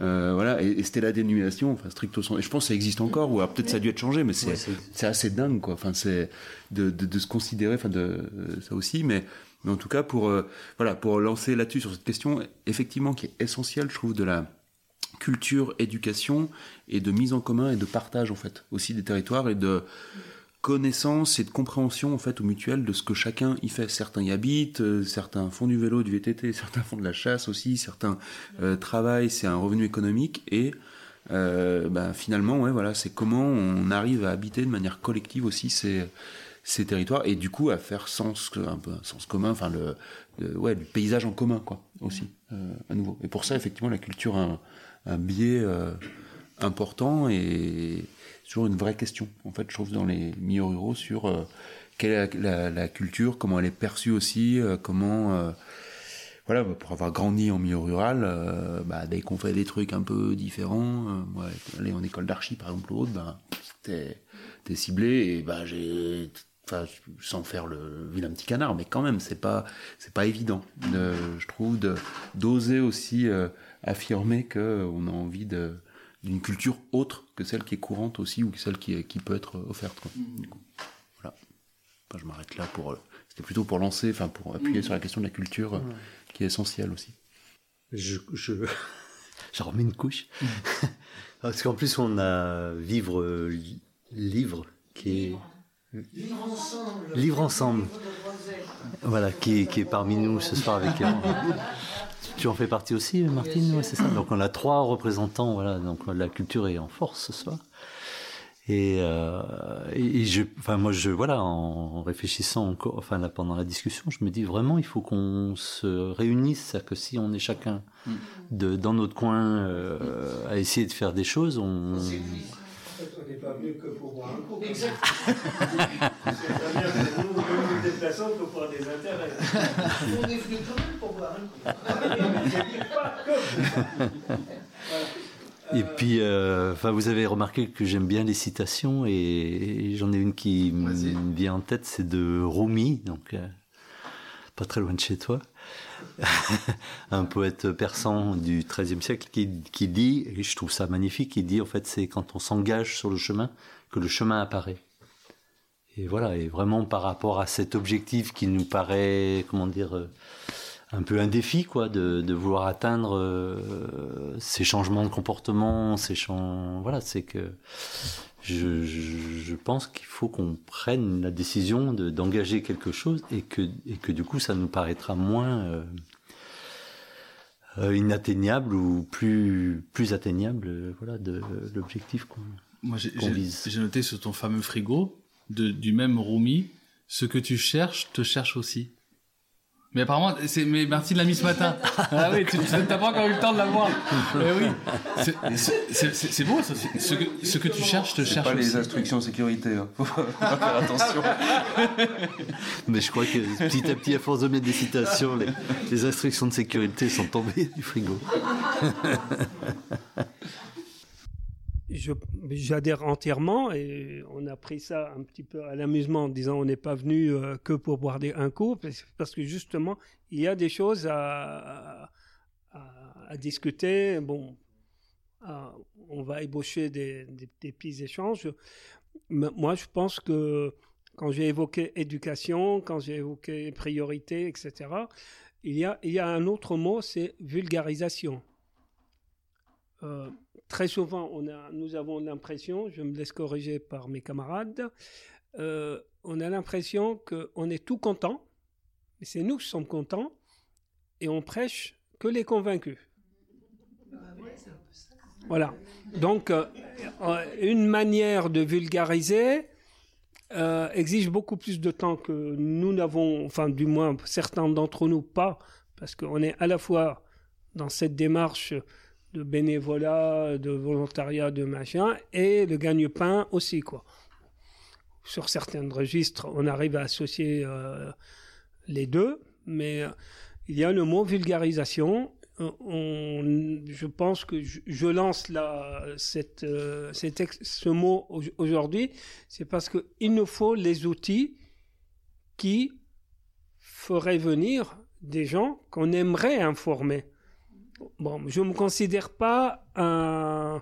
Euh, voilà, et, et c'était la dénomination, enfin stricto sensu. Je pense que ça existe encore, ou alors peut-être ça a dû être changé, mais c'est Ouais, assez dingue, quoi. Enfin, c'est de, de, de se considérer, enfin de euh, ça aussi, mais, mais en tout cas pour euh, voilà pour lancer là-dessus sur cette question, effectivement qui est essentielle, je trouve, de la culture, éducation et de mise en commun et de partage en fait aussi des territoires et de connaissance et de compréhension en fait au mutuel de ce que chacun y fait. Certains y habitent, euh, certains font du vélo, du VTT, certains font de la chasse aussi, certains euh, travaillent, c'est un revenu économique et euh, bah, finalement ouais voilà c'est comment on arrive à habiter de manière collective aussi ces ces territoires et du coup à faire sens un sens commun enfin le, ouais paysage en commun quoi aussi à nouveau et pour ça effectivement la culture a un, un biais important et toujours une vraie question en fait je trouve dans les milieux ruraux sur euh, quelle est la, culture comment elle est perçue aussi euh, comment euh, voilà, bah, pour avoir grandi en milieu rural, bah, dès qu'on fait des trucs un peu différents, moi, aller en école d'archi par exemple ou autre, bah, t'es t'es ciblé et bah j'ai, enfin, sans faire le vilain petit canard, mais quand même, c'est pas, c'est pas évident, de, je trouve, de d'oser aussi affirmer que on a envie de d'une culture autre que celle qui est courante aussi ou que celle qui, peut être offerte. Quoi. Du coup, voilà. Enfin, je m'arrête là pour. euh, C'était plutôt pour lancer, enfin pour appuyer sur la question de la culture euh, Ouais. qui est essentielle aussi. Je, je, je remets une couche. Parce qu'en plus, on a Vivre euh, li- Livre qui est. Vivre ensemble. Livre ensemble. Voilà, qui est, qui est parmi nous ce soir avec elle. Tu en fais partie aussi, Martine Ouais, c'est ça. Donc on a trois représentants. Voilà, donc la culture est en force ce soir. Et, euh, et je, enfin moi je, voilà, en réfléchissant encore, enfin là pendant la discussion, je me dis vraiment il faut qu'on se réunisse, c'est-à-dire que si on est chacun de, dans notre coin euh, à essayer de faire des choses, on, n'est pas venu que pour boire un coup. Exactement. C'est-à-dire que nous, nous nous déplaçons que pour des intérêts. On est venu quand même pour boire un coup. Je dis pas que. Et puis, euh, enfin, vous avez remarqué que j'aime bien les citations et, j'en ai une qui me vient en tête, c'est de Rumi, donc euh, pas très loin de chez toi, un poète persan du XIIIe siècle qui, qui dit, et je trouve ça magnifique, il dit en fait c'est quand on s'engage sur le chemin que le chemin apparaît. Et voilà, et vraiment par rapport à cet objectif qui nous paraît, comment dire, euh, un peu un défi, quoi, de, de vouloir atteindre euh, ces changements de comportement, ces changements, voilà, c'est que je, je, je pense qu'il faut qu'on prenne la décision de- d'engager quelque chose et que, et que du coup ça nous paraîtra moins euh, inatteignable ou plus, plus atteignable, voilà, de l'objectif qu'on j'ai- vise. j'ai noté sur ton fameux frigo, de, du même Rumi, ce que tu cherches te cherche aussi. Mais apparemment, c'est, mais Martine l'a mis ce matin. Ah oui, tu n'as pas encore eu le temps de la voir. Mais oui, C'est- beau, ça. Ce que, ce que tu cherches te cherche pas les instructions sécurité, hein. faut faut faire attention. Mais je crois que petit à petit, à force de mettre des citations, les, les instructions de sécurité sont tombées du frigo. J'adhère entièrement et on a pris ça un petit peu à l'amusement en disant on n'est pas venu euh, que pour boire des, un coup parce, que justement il y a des choses à, à, discuter. Bon, on va ébaucher des, des, des petits échanges. Mais moi je pense que quand j'ai évoqué éducation, quand j'ai évoqué priorité, etc., il y a, il y a un autre mot, c'est vulgarisation. Euh, très souvent, nous avons l'impression, je me laisse corriger par mes camarades, euh, on a l'impression qu'on est tout content, mais c'est nous qui sommes contents, et on prêche que les convaincus. Voilà. Donc, euh, euh, une manière de vulgariser exige beaucoup plus de temps que nous n'avons, enfin, du moins, certains d'entre nous pas, parce qu'on est à la fois dans cette démarche de bénévolat, de volontariat, de machin, et le gagne-pain aussi, quoi. Sur certains registres, on arrive à associer euh, les deux, mais euh, il y a le mot vulgarisation. Euh, on- je pense que je, lance cette, ce mot au- aujourd'hui, c'est parce qu'il nous faut les outils qui feraient venir des gens qu'on aimerait informer. Bon, je ne me considère pas un,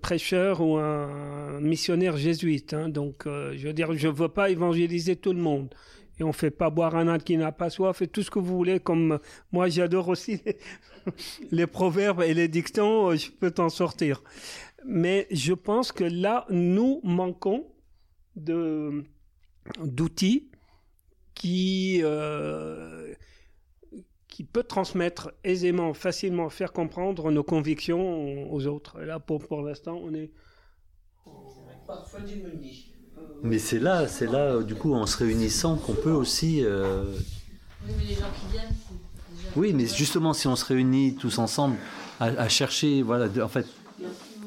prêcheur ou un missionnaire jésuite. hein. donc, euh, je veux dire, je ne veux pas évangéliser tout le monde. Et on ne fait pas boire un âne qui n'a pas soif et tout ce que vous voulez. Comme euh, moi, j'adore aussi les, proverbes et les dictons, euh, je peux t'en sortir. Mais je pense que là, nous manquons d'outils qui qui peut transmettre aisément, facilement, faire comprendre nos convictions aux autres. Et là, pour, pour l'instant, on est... Mais c'est là, c'est là, du coup, en se réunissant, qu'on peut aussi. euh, Oui, mais les gens qui viennent, déjà- Oui, mais justement, si on se réunit tous ensemble à, à chercher, voilà, de- en fait,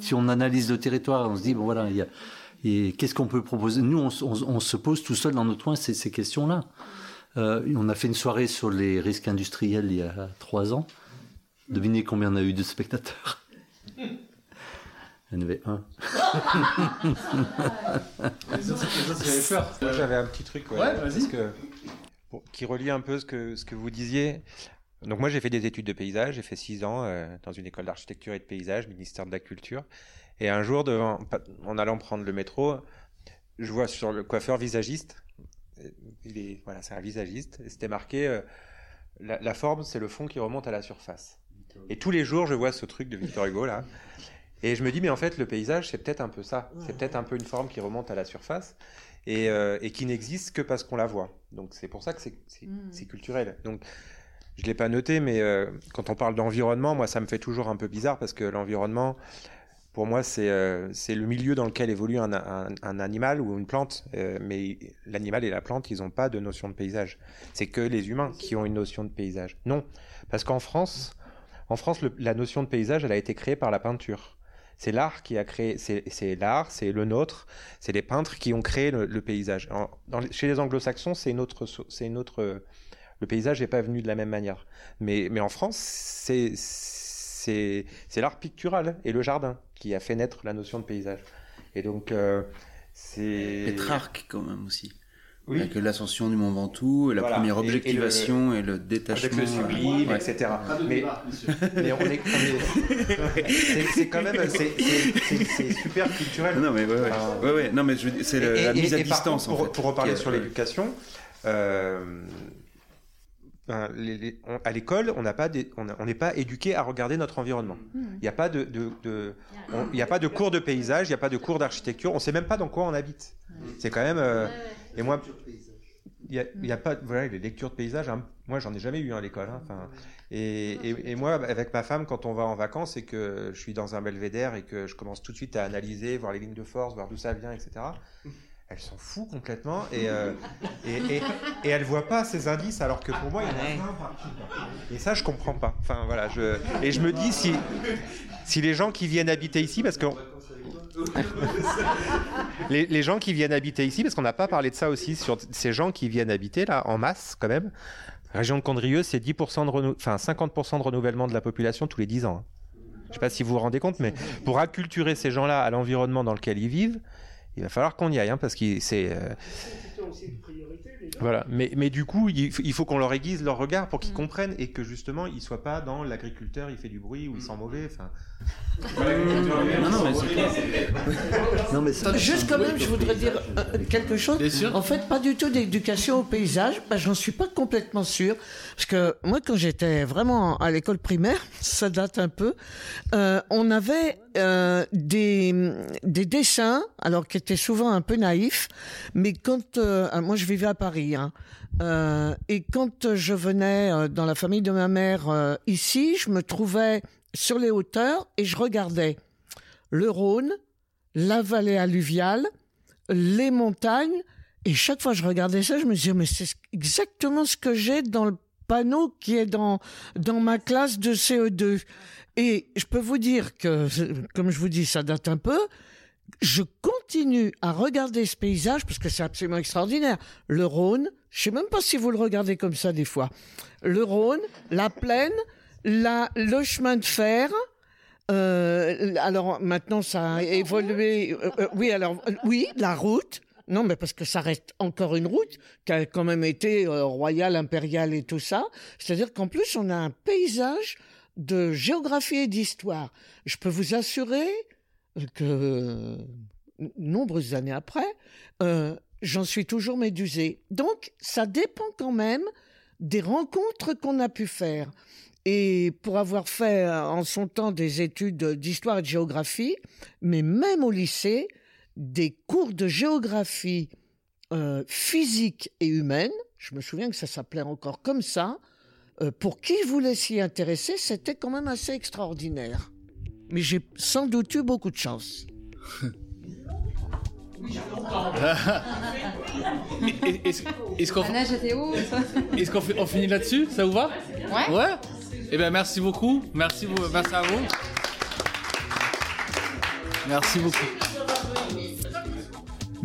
si on analyse le territoire, on se dit, bon voilà, il y a, et qu'est-ce qu'on peut proposer? Nous, on, se pose tout seul dans notre coin ces, ces questions-là. Euh, on a fait une soirée sur les risques industriels il y a trois ans. Devinez combien on a eu de spectateurs Il y en avait un. Moi, j'avais un petit truc, ouais, Ouais, vas-y. parce que, pour- qui relie un peu ce que, ce que vous disiez. Donc moi, j'ai fait des études de paysage, j'ai fait six ans euh, dans une école d'architecture et de paysage, ministère de la Culture. Et un jour, devant, en allant prendre le métro, je vois sur le coiffeur visagiste, il est, voilà, c'est un visagiste, et c'était marqué, euh, la, la forme, c'est le fond qui remonte à la surface. Et tous les jours, je vois ce truc de Victor Hugo, là. Et je me dis, mais en fait, le paysage, c'est peut-être un peu ça. C'est peut-être un peu une forme qui remonte à la surface et, euh, et qui n'existe que parce qu'on la voit. Donc c'est pour ça que c'est Mm. culturel. Donc je ne l'ai pas noté, mais euh, quand on parle d'environnement, moi, ça me fait toujours un peu bizarre parce que l'environnement, pour moi, c'est euh, le milieu dans lequel évolue un, un- animal ou une plante. Euh, mais l'animal et la plante, ils n'ont pas de notion de paysage. C'est que les humains qui ont une notion de paysage. Non, parce qu'en France, en France, la notion de paysage, elle a été créée par la peinture. C'est l'art qui a créé, c'est l'art, c'est le nôtre, c'est les peintres qui ont créé le, paysage. Chez les anglo-saxons, c'est une autre, c'est une le paysage n'est pas venu de la même manière. Mais, mais en France, c'est, c'est, c'est l'art pictural et le jardin qui a fait naître la notion de paysage. Et donc, euh, c'est. Pétrarque quand même aussi. Oui. Avec l'ascension du Mont Ventoux, et la Voilà. première Et- et le- objectivation et le, détachement. Avec le sublime, Ouais. etc. Mais, mais on est, on est- c'est, c'est quand même, c'est, c'est- c'est- c'est super culturel. Non, mais ouais, ouais. Enfin, Ouais, ouais. Non, mais c'est la mise à distance, contre, en pour, fait, pour reparler sur l'éducation, euh, les- les- on- à l'école, on n'est pas éduqué à regarder notre environnement. Hmm. Il n'y a pas de, de- de- on- il y a pas de cours de paysage, il n'y a pas de cours d'architecture. On ne sait même pas dans quoi on habite. C'est quand même. euh, et moi, il y a, il y a pas, voilà, les lectures de paysage. hein, moi, j'en ai jamais eu hein, à l'école. hein, et- et moi, avec ma femme, quand on va en vacances et que je suis dans un belvédère et que je commence tout de suite à analyser, voir les lignes de force, voir d'où ça vient, etc. Elle s'en fout complètement et, euh, et, et, et elle voit pas ces indices alors que pour moi il y en a plein partout. Et ça je comprends pas. Enfin voilà, je et je me dis si si les gens qui viennent habiter ici parce que les, les gens qui viennent habiter ici, parce qu'on n'a pas parlé de ça aussi, sur ces gens qui viennent habiter là, en masse quand même. Région de Condrieu, c'est 10% de renou- enfin 50% de renouvellement de la population tous les 10 ans. hein. Je ne sais pas si vous vous rendez compte, mais pour acculturer ces gens-là à l'environnement dans lequel ils vivent, il va falloir qu'on y aille, hein, parce que c'est... voilà, mais, mais du coup, il faut, il faut qu'on leur aiguise leur regard pour qu'ils comprennent et que justement, ils soient pas dans l'agriculteur, il fait du bruit ou il sent mauvais. Enfin, Non, non, mais c'est clair. Non, mais Juste quand même, je voudrais dire euh, quelque chose. En fait, pas du tout d'éducation au paysage. Bah, J'en suis pas complètement sûr. Parce que moi, quand j'étais vraiment à l'école primaire, ça date un peu, euh, on avait euh, des, des dessins, alors qui étaient souvent un peu naïfs, mais quand... moi, je vivais à Paris, hein, euh, et quand je venais euh, dans la famille de ma mère euh, ici, je me trouvais sur les hauteurs et je regardais le Rhône, la vallée alluviale, les montagnes. Et chaque fois que je regardais ça, je me disais, mais c'est exactement ce que j'ai dans le panneau qui est dans, dans ma classe de CE2. Et je peux vous dire que, comme je vous dis, ça date un peu. Je continue à regarder ce paysage parce que c'est absolument extraordinaire. Le Rhône, je sais même pas si vous le regardez comme ça des fois. Le Rhône, la plaine, la, le chemin de fer, euh, alors maintenant ça a évolué. Euh, euh, oui, alors oui, la route. Non, mais parce que ça reste encore une route qui a quand même été royale, impériale et tout ça. C'est-à-dire qu'en plus on a un paysage de géographie et d'histoire. Je peux vous assurer que euh, nombreuses années après, euh, j'en suis toujours médusée. Donc, ça dépend quand même des rencontres qu'on a pu faire. Et pour avoir fait euh, en son temps des études d'histoire et de géographie, mais même au lycée, des cours de géographie physique et humaine, je me souviens que ça s'appelait encore comme ça, pour qui voulait s'y intéresser, c'était quand même assez extraordinaire. Mais j'ai sans doute eu beaucoup de chance. Est-ce qu'on est qu'on on finit là-dessus? Ça vous va? Ouais. Ouais? Eh bien, merci beaucoup. Merci, merci à vous. Merci beaucoup.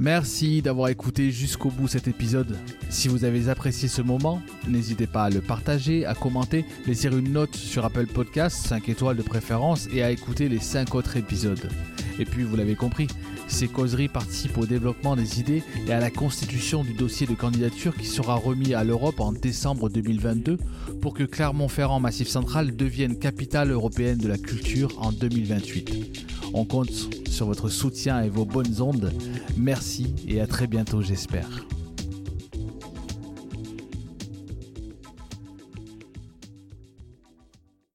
Merci d'avoir écouté jusqu'au bout cet épisode. Si vous avez apprécié ce moment, n'hésitez pas à le partager, à commenter, laisser une note sur Apple Podcasts, 5 étoiles de préférence, et à écouter les 5 autres épisodes. Et puis, vous l'avez compris, ces causeries participent au développement des idées et à la constitution du dossier de candidature qui sera remis à l'Europe en décembre 2022 pour que Clermont-Ferrand Massif Central devienne capitale européenne de la culture en 2028. On compte sur votre soutien et vos bonnes ondes. Merci et à très bientôt j'espère.